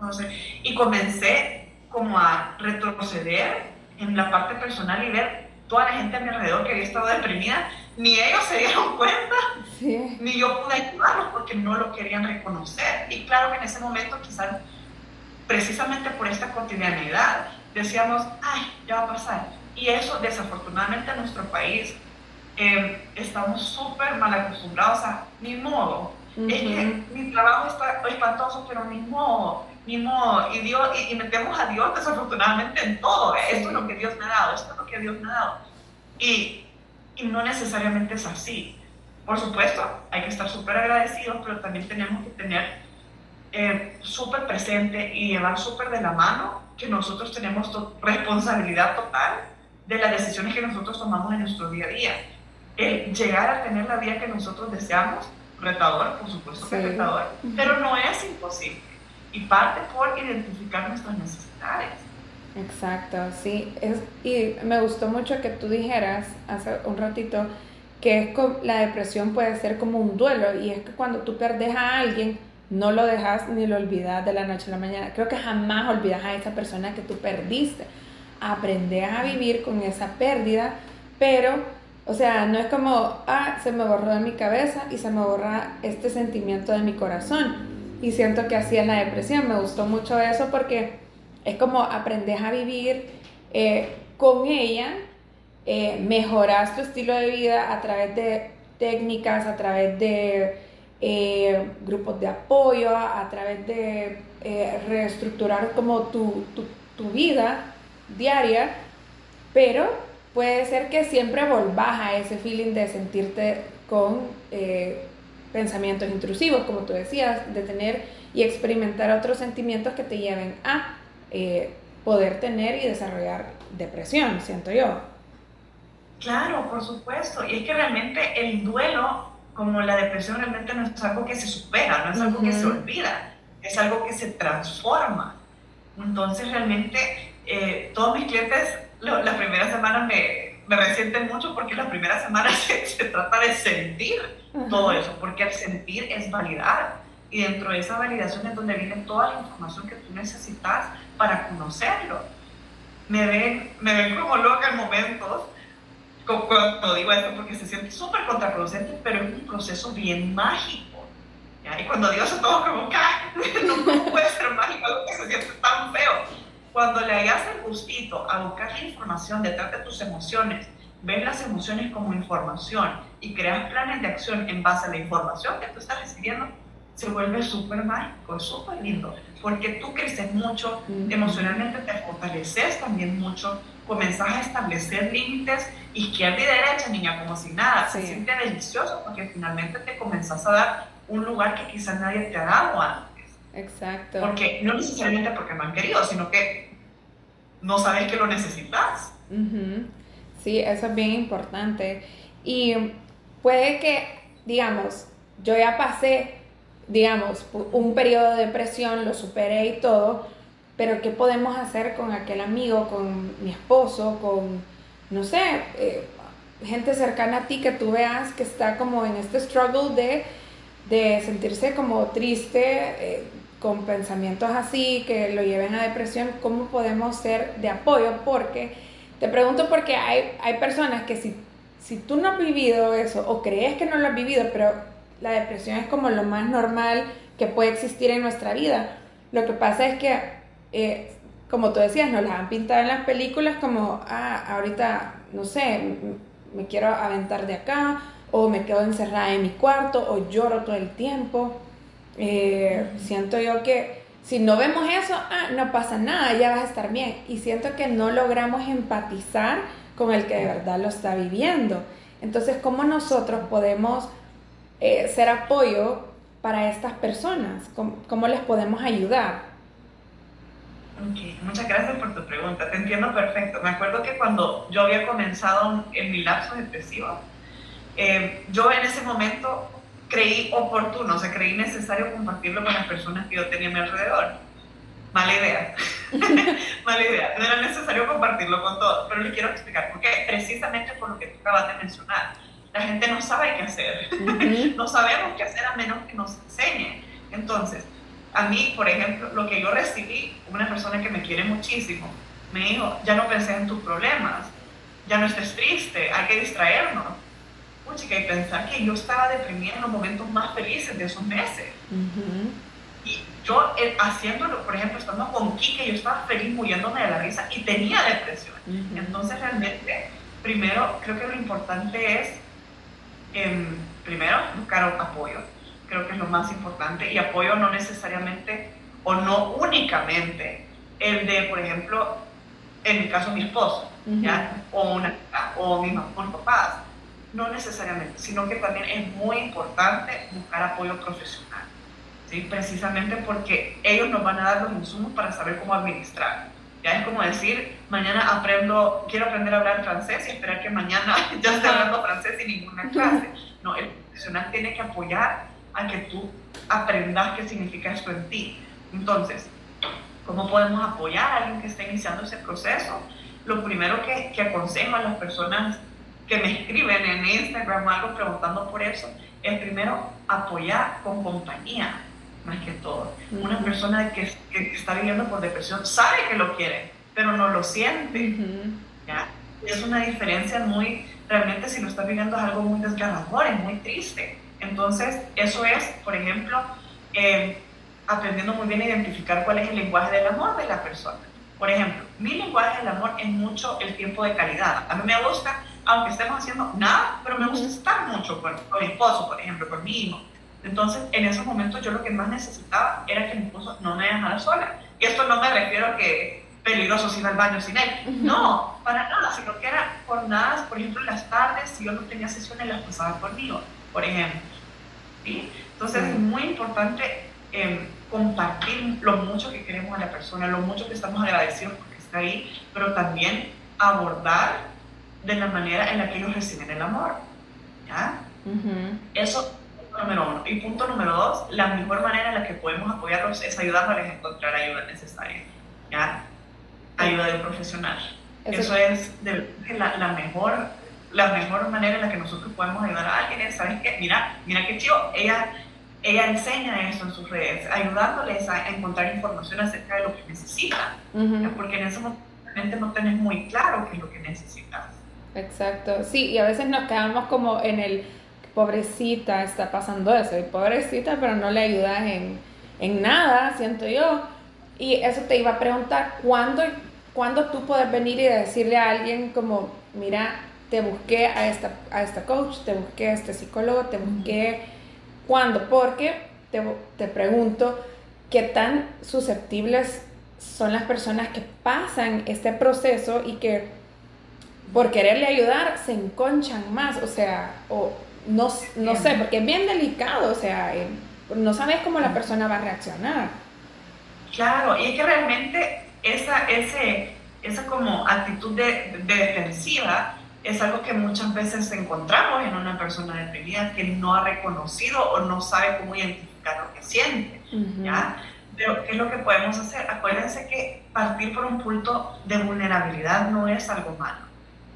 no sé, y comencé como a retroceder en la parte personal y ver toda la gente a mi alrededor que había estado deprimida, ni ellos se dieron cuenta, ni yo pude ayudarlos porque no lo querían reconocer. Y claro que en ese momento quizás, precisamente por esta cotidianidad, decíamos, ay, ya va a pasar. Y eso desafortunadamente en nuestro país eh, estamos súper mal acostumbrados a mi modo. Es que mi trabajo está espantoso, pero mi modo, mi modo. Y, Dios, y, metemos a Dios desafortunadamente en todo. Esto es lo que Dios me ha dado, esto es lo que Dios me ha dado. Y, y no necesariamente es así. Por supuesto, hay que estar súper agradecidos, pero también tenemos que tener eh, súper presente y llevar súper de la mano que nosotros tenemos responsabilidad total de las decisiones que nosotros tomamos en nuestro día a día el llegar a tener la vida que nosotros deseamos, retador, por supuesto que retador, pero no es imposible. Y parte por identificar nuestras necesidades. Exacto, sí. Es, y me gustó mucho que tú dijeras hace un ratito que es la depresión puede ser como un duelo y es que cuando tú perdes a alguien, no lo dejas ni lo olvidas de la noche a la mañana. Creo que jamás olvidas a esa persona que tú perdiste. Aprendes a vivir con esa pérdida, pero O sea, no es como, ah, se me borró de mi cabeza y se me borra este sentimiento de mi corazón. Y siento que así en la depresión. Me gustó mucho eso porque es como aprendes a vivir eh, con ella, eh, mejoras tu estilo de vida a través de técnicas, a través de eh, grupos de apoyo, a, través de eh, reestructurar como tu, tu, tu vida diaria, pero puede ser que siempre volvás a ese feeling de sentirte con eh, pensamientos intrusivos, como tú decías, de tener y experimentar otros sentimientos que te lleven a eh, poder tener y desarrollar depresión, siento yo. Claro, por supuesto. Y es que realmente el duelo, como la depresión, realmente no es algo que se supera, no es algo que se olvida, es algo que se transforma. Entonces, realmente, eh, todos mis clientes la primera semana me, me resienten mucho porque la primera semana se, se trata de sentir todo eso, porque el sentir es validar. Y dentro de esa validación es donde viene toda la información que tú necesitas para conocerlo. Me ven, me ven como loca en momentos cuando digo esto, porque se siente súper contraproducente, pero es un proceso bien mágico. Y cuando digo eso, todo como, no, no puede ser mágico, algo que se siente tan feo cuando le hayas el gustito a buscar la información detrás de tus emociones, ves las emociones como información y creas planes de acción en base a la información que tú estás recibiendo, se vuelve súper mágico, súper lindo, porque tú creces mucho, emocionalmente te fortaleces también mucho, comenzás a establecer límites, izquierda y derecha, niña, como si nada, se siente delicioso porque finalmente te comenzás a dar un lugar que quizás nadie te ha dado antes. Exacto. Porque no necesariamente porque no han querido, sino que no sabes que lo necesitas. Sí, eso es bien importante. Y puede que, digamos, yo ya pasé, digamos, un periodo de depresión, lo superé y todo, pero ¿qué podemos hacer con aquel amigo, con mi esposo, con, no sé, eh, gente cercana a ti que tú veas que está como en este struggle de, de sentirse como triste? Eh, con pensamientos así, que lo lleven a depresión, ¿cómo podemos ser de apoyo? Porque, te pregunto porque hay, hay personas que si, si tú no has vivido eso o crees que no lo has vivido, pero la depresión es como lo más normal que puede existir en nuestra vida, lo que pasa es que, eh, como tú decías, nos las han pintado en las películas como, ah, ahorita, no sé, me quiero aventar de acá, o me quedo encerrada en mi cuarto, o lloro todo el tiempo. Eh, siento yo que si no vemos eso, ah, no pasa nada, ya vas a estar bien. Y siento que no logramos empatizar con el que de verdad lo está viviendo. Entonces, ¿cómo nosotros podemos eh, ser apoyo para estas personas? ¿Cómo, les podemos ayudar? muchas gracias por tu pregunta, te entiendo perfecto. Me acuerdo que cuando yo había comenzado en mi lapso depresivo, eh, yo en ese momento creí oportuno, o sea, creí necesario compartirlo con las personas que yo tenía a mi alrededor. Mala idea. Mala idea. No era necesario compartirlo con todos, pero les quiero explicar por qué. Precisamente por lo que tú acabas de mencionar. La gente no sabe qué hacer. no sabemos qué hacer a menos que nos enseñe. Entonces, a mí, por ejemplo, lo que yo recibí, una persona que me quiere muchísimo, me dijo, ya no pensé en tus problemas, ya no estés triste, hay que distraernos chica, y pensar que yo estaba deprimida en los momentos más felices de esos meses. Y yo eh, haciéndolo, por ejemplo, estando con Kike, yo estaba feliz muriéndome de la risa y tenía depresión. Entonces, realmente, primero, creo que lo importante es, em, primero, buscar apoyo. Creo que es lo más importante. Y apoyo no necesariamente o no únicamente el de, por ejemplo, en mi caso, mi esposo, ¿ya? O, una, o mis, mis papás no necesariamente, sino que también es muy importante buscar apoyo profesional, ¿sí? precisamente porque ellos nos van a dar los insumos para saber cómo administrar. Ya es como decir, mañana aprendo, quiero aprender a hablar francés y esperar que mañana ya esté hablando francés sin ninguna clase. No, el profesional tiene que apoyar a que tú aprendas qué significa esto en ti. Entonces, ¿cómo podemos apoyar a alguien que está iniciando ese proceso? Lo primero que, que aconsejo a las personas que me escriben en Instagram o algo preguntando por eso, es primero apoyar con compañía, más que todo. Una persona que, que, está viviendo por depresión sabe que lo quiere, pero no lo siente. ¿ya? es una diferencia muy, realmente si lo estás viviendo es algo muy desgarrador, es muy triste. Entonces, eso es, por ejemplo, eh, aprendiendo muy bien a identificar cuál es el lenguaje del amor de la persona. Por ejemplo, mi lenguaje del amor es mucho el tiempo de calidad. A mí me gusta, aunque estemos haciendo nada, pero me gusta estar mucho con, con mi esposo, por ejemplo, con mi hijo. Entonces, en esos momentos yo lo que más necesitaba era que mi esposo no me dejara sola. Y esto no me refiero a que peligroso sin al baño sin él. No, para nada, sino que era jornadas, por ejemplo, en las tardes, si yo no tenía sesiones, las pasaba conmigo, por ejemplo. ¿Sí? Entonces, es muy importante eh, compartir lo mucho que queremos a la persona, lo mucho que estamos agradecidos porque está ahí, pero también abordar de la manera en la que ellos reciben el amor. ¿ya? Eso número uno. Y punto número dos, la mejor manera en la que podemos apoyarlos es ayudándoles a encontrar ayuda necesaria. ¿ya? Ayuda de un profesional. Eso, es de, la, la, mejor, la mejor manera en la que nosotros podemos ayudar a alguien. ¿Sabes qué? Mira, mira qué chido. Ella ella enseña eso en sus redes, ayudándoles a encontrar información acerca de lo que necesitan, porque en ese momento no tenés muy claro qué es lo que necesitas. Exacto, sí, y a veces nos quedamos como en el, pobrecita, está pasando eso, y pobrecita, pero no le ayudas en, en nada, siento yo. Y eso te iba a preguntar, ¿cuándo, ¿cuándo tú puedes venir y decirle a alguien como, mira, te busqué a esta, a esta coach, te busqué a este psicólogo, te busqué ¿Cuándo? Porque te, te pregunto, ¿qué tan susceptibles son las personas que pasan este proceso y que por quererle ayudar se enconchan más? O sea, o no, no sé, porque es bien delicado, o sea, eh, no sabes cómo la persona va a reaccionar. Claro, y es que realmente esa, ese, esa como actitud de, de defensiva es algo que muchas veces encontramos en una persona deprimida que no ha reconocido o no sabe cómo identificar lo que siente. ¿ya? Pero, ¿qué es lo que podemos hacer? Acuérdense que partir por un punto de vulnerabilidad no es algo malo.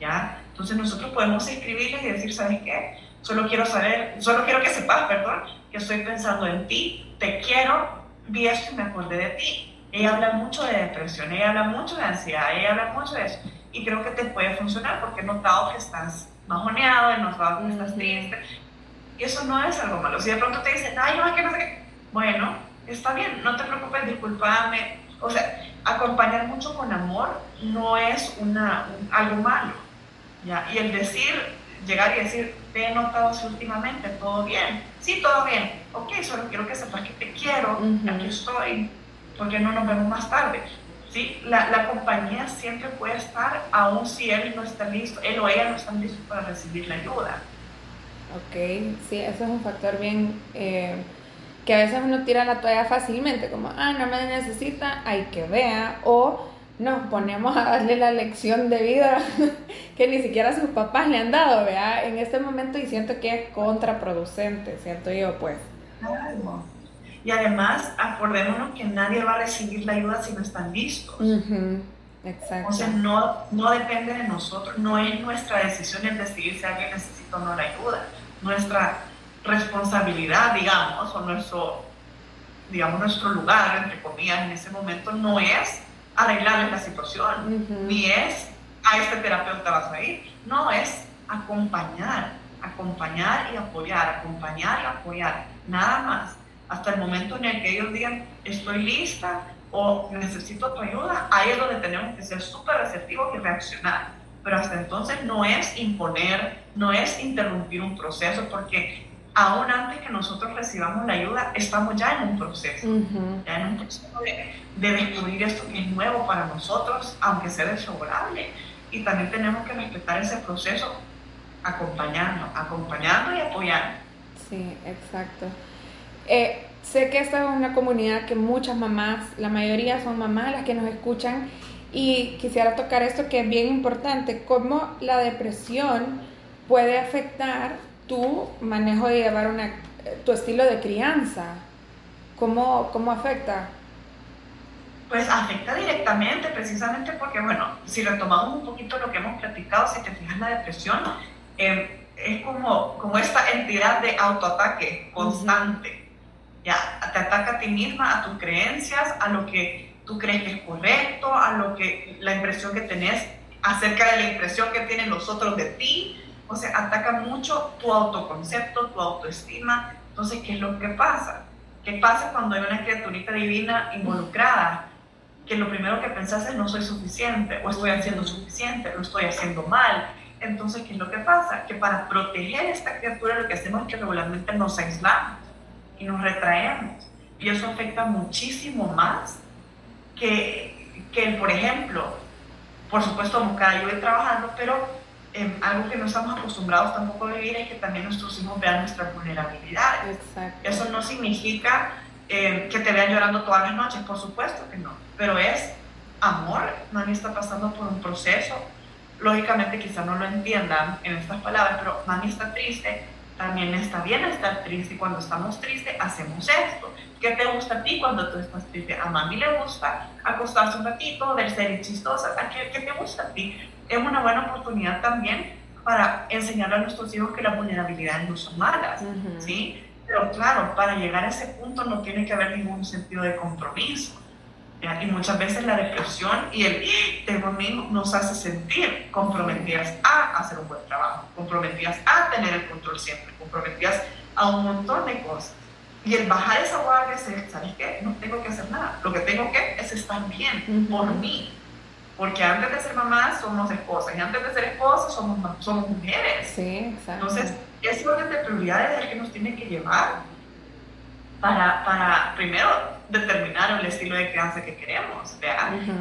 ¿Ya? Entonces nosotros podemos escribirles y decir, ¿sabes qué? Solo quiero saber, solo quiero que sepas, perdón, que estoy pensando en ti, te quiero, vi esto y me acordé de ti. Ella habla mucho de depresión, ella habla mucho de ansiedad, ella habla mucho de eso y creo que te puede funcionar porque he notado que estás bajoneado, he notado que estás triste. Y eso no es algo malo. Si de pronto te dicen, ay, no, que no sé qué. Bueno, está bien, no te preocupes, discúlpame. O sea, acompañar mucho con amor no es una, algo malo. ¿Ya? Y el decir, llegar y decir, te he notado últimamente, todo bien. Sí, todo bien. Ok, solo quiero que sepas que te quiero, aquí estoy, porque no nos vemos más tarde. ¿sí? La, la, compañía siempre puede estar, aun si él no está listo, él o ella no están listos para recibir la ayuda. Ok, sí, eso es un factor bien eh, que a veces uno tira la toalla fácilmente, como, ah, no me necesita, hay que vea, o nos ponemos a darle la lección de vida que ni siquiera sus papás le han dado, vea, en este momento y siento que es contraproducente, siento yo, pues. Claro. Y además, acordémonos que nadie va a recibir la ayuda si no están listos. Exacto. O sea, no, no depende de nosotros, no es nuestra decisión el decidir si alguien necesita o no la ayuda. Nuestra responsabilidad, digamos, o nuestro, digamos, nuestro lugar, entre comillas, en ese momento no es arreglarles la situación, ni es a este terapeuta vas a ir, no, es acompañar, acompañar y apoyar, acompañar y apoyar, nada más. Hasta el momento en el que ellos digan, estoy lista o necesito tu ayuda, ahí es donde tenemos que ser súper receptivos y reaccionar. Pero hasta entonces no es imponer, no es interrumpir un proceso, porque aún antes que nosotros recibamos la ayuda, estamos ya en un proceso, ya en un proceso de, de, descubrir esto que es nuevo para nosotros, aunque sea desfavorable. Y también tenemos que respetar ese proceso acompañando, acompañando y apoyando. Sí, exacto. Eh, sé que esta es una comunidad que muchas mamás, la mayoría son mamás las que nos escuchan y quisiera tocar esto que es bien importante, cómo la depresión puede afectar tu manejo de llevar una, tu estilo de crianza. ¿Cómo, cómo afecta? Pues afecta directamente, precisamente porque, bueno, si retomamos un poquito lo que hemos platicado, si te fijas la depresión, eh, es como, como esta entidad de autoataque constante te ataca a ti misma, a tus creencias, a lo que tú crees que es correcto, a lo que la impresión que tenés acerca de la impresión que tienen los otros de ti. O sea, ataca mucho tu autoconcepto, tu autoestima. Entonces, ¿qué es lo que pasa? ¿Qué pasa cuando hay una criaturita divina involucrada? Que lo primero que pensás es no soy suficiente, o estoy haciendo suficiente, lo estoy haciendo mal. Entonces, ¿qué es lo que pasa? Que para proteger a esta criatura lo que hacemos es que regularmente nos aislamos y nos retraemos. Y eso afecta muchísimo más que, que por ejemplo, por supuesto, buscar yo ir trabajando, pero em, algo que no estamos acostumbrados tampoco a vivir es que también nuestros hijos vean nuestras vulnerabilidades. Exacto. Eso no significa em, que te vean llorando todas las noches, por supuesto que no, pero es amor. Mami está pasando por un proceso. Lógicamente, quizá no lo entiendan en estas palabras, pero mami está triste. También está bien estar triste y cuando estamos tristes hacemos esto. ¿Qué te gusta a ti cuando tú estás triste? A mami le gusta acostarse un ratito, ver series chistosas. ¿Qué, ¿Qué te gusta a ti? Es una buena oportunidad también para enseñarle a nuestros hijos que las vulnerabilidades no son malas, ¿sí? Pero claro, para llegar a ese punto no tiene que haber ningún sentido de compromiso. Y muchas veces la depresión y el tengo nos hace sentir comprometidas a hacer un buen trabajo, comprometidas a tener el control siempre, comprometidas a un montón de cosas. Y el bajar esa guardia es, ¿sabes qué? No tengo que hacer nada. Lo que tengo que es estar bien por mí. Porque antes de ser mamás somos esposas y antes de ser esposas somos, somos mujeres. Sí, exacto. Entonces, ese orden de prioridades es el que nos tiene que llevar para, para primero determinar el estilo de crianza que queremos.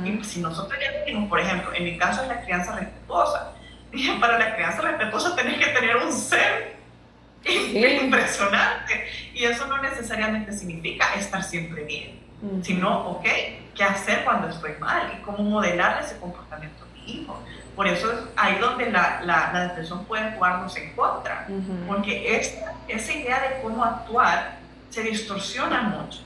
Y si nosotros ya tenemos, por ejemplo, en mi caso es la crianza respetuosa. Y para la crianza respetuosa tenés que tener un ser impresionante. Y eso no necesariamente significa estar siempre bien, sino, ok, ¿qué hacer cuando estoy mal? Y cómo modelar ese comportamiento a mi hijo. Por eso es ahí donde la, la, depresión puede jugarnos en contra, porque esta, esa idea de cómo actuar se distorsiona mucho.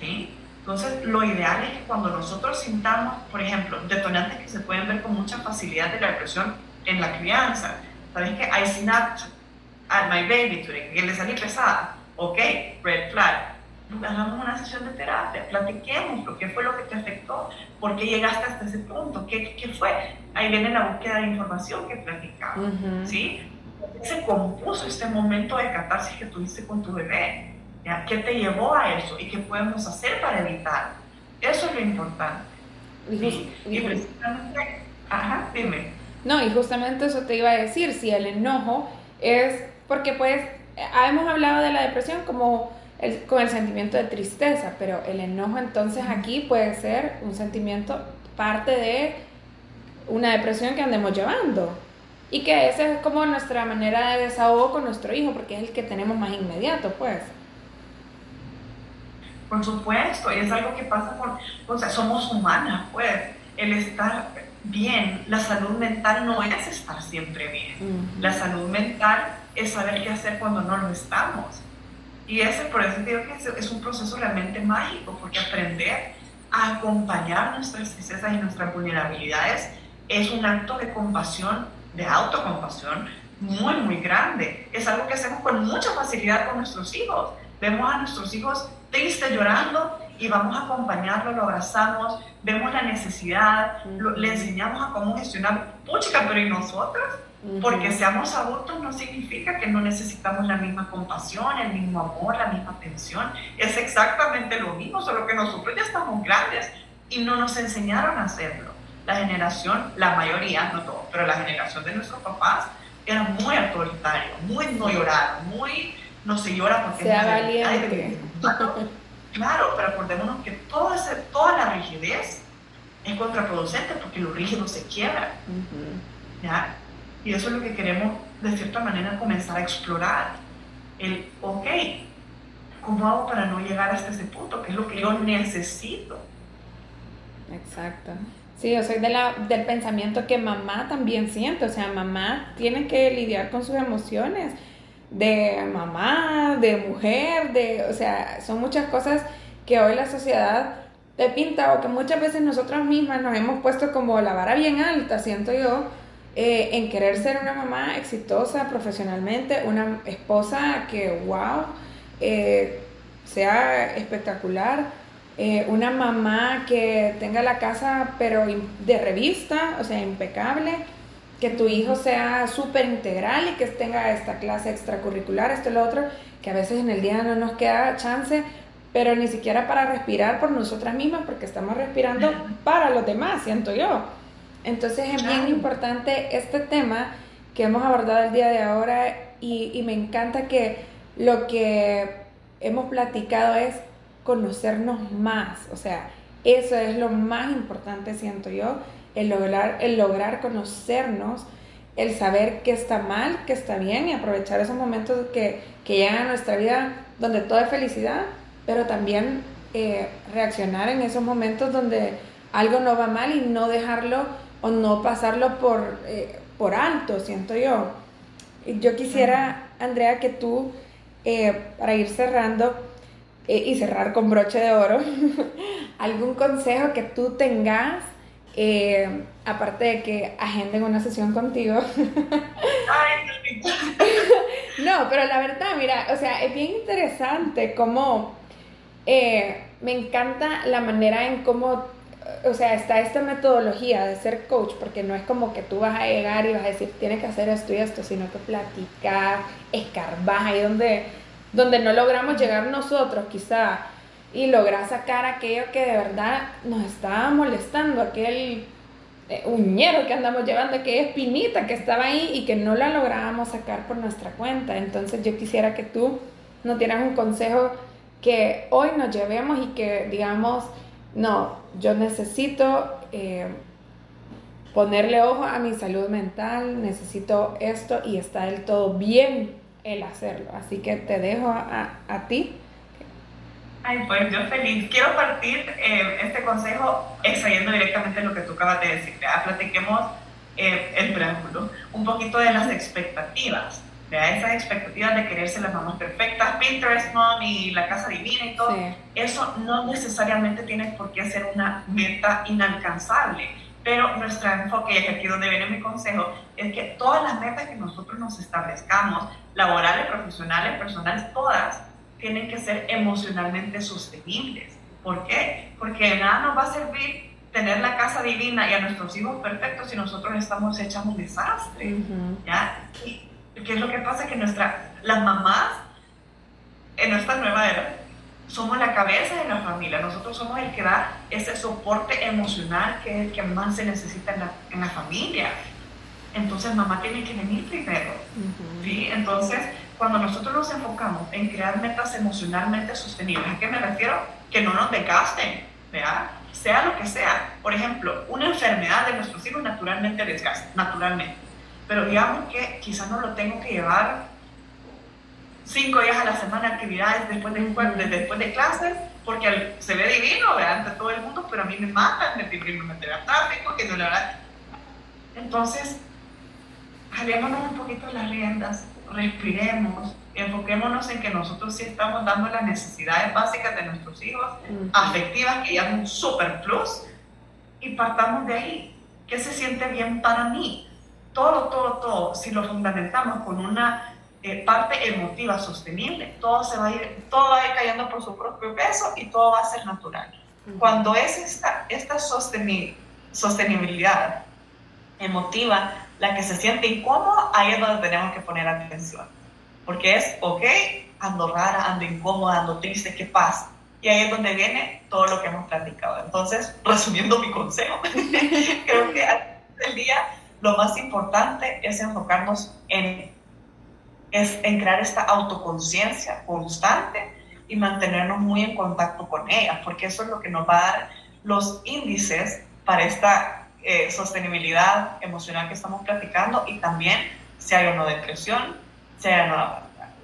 ¿sí? Entonces, lo ideal es que cuando nosotros sintamos, por ejemplo, detonantes que se pueden ver con mucha facilidad de la depresión en la crianza, ¿sabes que I snapped at my baby today, que le salí pesada. Ok, red flag. Hagamos una sesión de terapia, platiquemos lo que fue lo que te afectó, por qué llegaste hasta ese punto, qué, qué fue. Ahí viene la búsqueda de información que platicamos, ¿sí? ¿Qué se compuso este momento de catarsis que tuviste con tu bebé? ¿Ya? ¿Qué te llevó a eso y qué podemos hacer para evitar? Eso es lo importante. ¿sí? Y precisamente, ajá, dime. No, y justamente eso te iba a decir, si el enojo es porque pues hemos hablado de la depresión como el, con el sentimiento de tristeza, pero el enojo entonces aquí puede ser un sentimiento parte de una depresión que andemos llevando. Y que esa es como nuestra manera de desahogo con nuestro hijo, porque es el que tenemos más inmediato, pues. Por supuesto, y es algo que pasa con, o sea, somos humanas, pues. El estar bien, la salud mental no es estar siempre bien. La salud mental es saber qué hacer cuando no lo estamos. Y ese, por eso digo que es un proceso realmente mágico, porque aprender a acompañar nuestras tristezas y nuestras vulnerabilidades es un acto de compasión, de autocompasión muy, muy grande. Es algo que hacemos con mucha facilidad con nuestros hijos. Vemos a nuestros hijos tristes llorando y vamos a acompañarlo, lo abrazamos, vemos la necesidad, le enseñamos a cómo gestionar. Puchica, pero ¿y nosotros? Porque seamos adultos no significa que no necesitamos la misma compasión, el mismo amor, la misma atención. Es exactamente lo mismo, solo que nosotros ya estamos grandes y no nos enseñaron a hacerlo. La generación, la mayoría, no todos, pero la generación de nuestros papás era muy autoritario, muy no llorar, muy no se llora porque sea valiente. claro, pero acordémonos que toda, toda la rigidez es contraproducente porque lo rígido se quiebra. ¿ya? Y eso es lo que queremos, de cierta manera, comenzar a explorar. El, ok, ¿cómo hago para no llegar hasta ese punto? ¿Qué es lo que yo necesito? Exacto. Sí, yo soy de la, del pensamiento que mamá también siente, o sea, mamá tiene que lidiar con sus emociones de mamá, de mujer, de, o sea, son muchas cosas que hoy la sociedad te pinta o que muchas veces nosotras mismas nos hemos puesto como la vara bien alta, siento yo, eh, en querer ser una mamá exitosa profesionalmente, una esposa que, wow, eh, sea espectacular, eh, una mamá que tenga la casa pero de revista, o sea, impecable, que tu hijo sea súper integral y que tenga esta clase extracurricular, esto y lo otro, que a veces en el día no nos queda chance, pero ni siquiera para respirar por nosotras mismas, porque estamos respirando para los demás, siento yo. Entonces es bien importante este tema que hemos abordado el día de ahora y, y me encanta que lo que hemos platicado es conocernos más, o sea, eso es lo más importante, siento yo, el lograr, el lograr conocernos, el saber qué está mal, qué está bien y aprovechar esos momentos que, que llegan a nuestra vida donde todo es felicidad, pero también eh, reaccionar en esos momentos donde algo no va mal y no dejarlo o no pasarlo por, eh, por alto, siento yo. Yo quisiera, Andrea, que tú, eh, para ir cerrando y cerrar con broche de oro, algún consejo que tú tengas eh, aparte de que agenden una sesión contigo. no, pero la verdad, mira, o sea, es bien interesante cómo eh, me encanta la manera en cómo, o sea, está esta metodología de ser coach, porque no es como que tú vas a llegar y vas a decir, tienes que hacer esto y esto, sino que platicar, escarbar ahí donde, donde no logramos llegar nosotros, quizá y lograr sacar aquello que de verdad nos estaba molestando, aquel eh, uñero que andamos llevando, aquella espinita que estaba ahí y que no la lográbamos sacar por nuestra cuenta. Entonces yo quisiera que tú nos dieras un consejo que hoy nos llevemos y que digamos, no, yo necesito eh, ponerle ojo a mi salud mental, necesito esto y está del todo bien el hacerlo. Así que te dejo a, a ti Ay, pues yo feliz. Quiero partir eh, este consejo extrayendo directamente lo que tú acabas de decir. Platiquemos eh, el preámbulo, un poquito de las expectativas. ¿Vea? Esas expectativas de quererse las mamás perfectas, Pinterest Mom y la casa divina y todo. Eso no necesariamente tiene por qué ser una meta inalcanzable. Pero nuestro enfoque, y aquí donde viene mi consejo, es que todas las metas que nosotros nos establezcamos, laborales, profesionales, personales, todas, tienen que ser emocionalmente sostenibles. ¿Por qué? Porque nada nos va a servir tener la casa divina y a nuestros hijos perfectos si nosotros estamos hechos un desastre. ¿ya? ¿Y ¿Qué es lo que pasa? Que nuestra, las mamás en nuestra nueva era somos la cabeza de la familia, nosotros somos el que da ese soporte emocional que es el que más se necesita en la, en la familia. Entonces mamá tiene que venir primero. ¿sí? Entonces cuando nosotros nos enfocamos en crear metas emocionalmente sostenibles, ¿a qué me refiero? Que no nos desgasten, ¿verdad? Sea lo que sea. Por ejemplo, una enfermedad de nuestros hijos naturalmente desgasta, naturalmente. Pero digamos que quizás no lo tengo que llevar cinco días a la semana actividades después de, después de clases, porque se ve divino, ¿verdad? Ante todo el mundo, pero a mí me matan de me meter a tráfico, que no le verdad. Entonces, jalémonos un poquito las riendas respiremos, enfoquémonos en que nosotros sí estamos dando las necesidades básicas de nuestros hijos, afectivas, que ya es un super plus, y partamos de ahí. ¿Qué se siente bien para mí? Todo, todo, todo, si lo fundamentamos con una eh, parte emotiva sostenible, todo se va a ir, todo va a ir cayendo por su propio peso y todo va a ser natural. Cuando es esta, esta sostenibilidad emotiva la que se siente incómoda, ahí es donde tenemos que poner atención. Porque es, ok, ando rara, ando incómoda, ando triste, ¿qué pasa? Y ahí es donde viene todo lo que hemos platicado. Entonces, resumiendo mi consejo, creo que al del día lo más importante es enfocarnos en, es, en crear esta autoconciencia constante y mantenernos muy en contacto con ella, porque eso es lo que nos va a dar los índices para esta eh, sostenibilidad emocional que estamos platicando y también si hay o no depresión, si hay o no,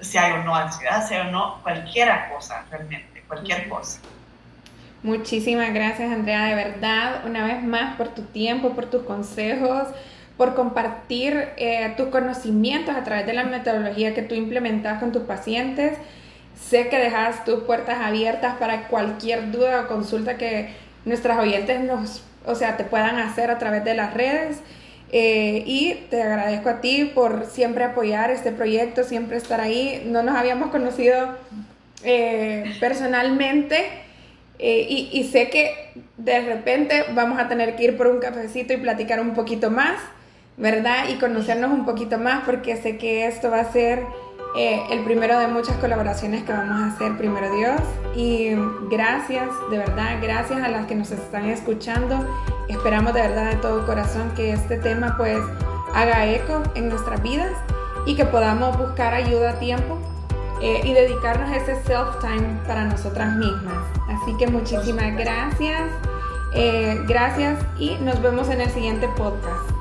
si hay o no ansiedad, si hay o no cualquier cosa realmente, cualquier cosa. Muchísimas gracias Andrea, de verdad, una vez más por tu tiempo, por tus consejos, por compartir eh, tus conocimientos a través de la metodología que tú implementas con tus pacientes. Sé que dejas tus puertas abiertas para cualquier duda o consulta que nuestras oyentes nos o sea, te puedan hacer a través de las redes. Eh, y te agradezco a ti por siempre apoyar este proyecto, siempre estar ahí. No nos habíamos conocido eh, personalmente, Eh, y, y, sé que de repente vamos a tener que ir por un cafecito y platicar un poquito más, ¿verdad? Y conocernos un poquito más porque sé que esto va a ser eh, el primero de muchas colaboraciones que vamos a hacer, primero Dios. Y gracias, de verdad, gracias a las que nos están escuchando. Esperamos de verdad de todo corazón que este tema pues haga eco en nuestras vidas y que podamos buscar ayuda a tiempo eh, y dedicarnos ese self-time para nosotras mismas. Así que muchísimas gracias. Eh, gracias y nos vemos en el siguiente podcast.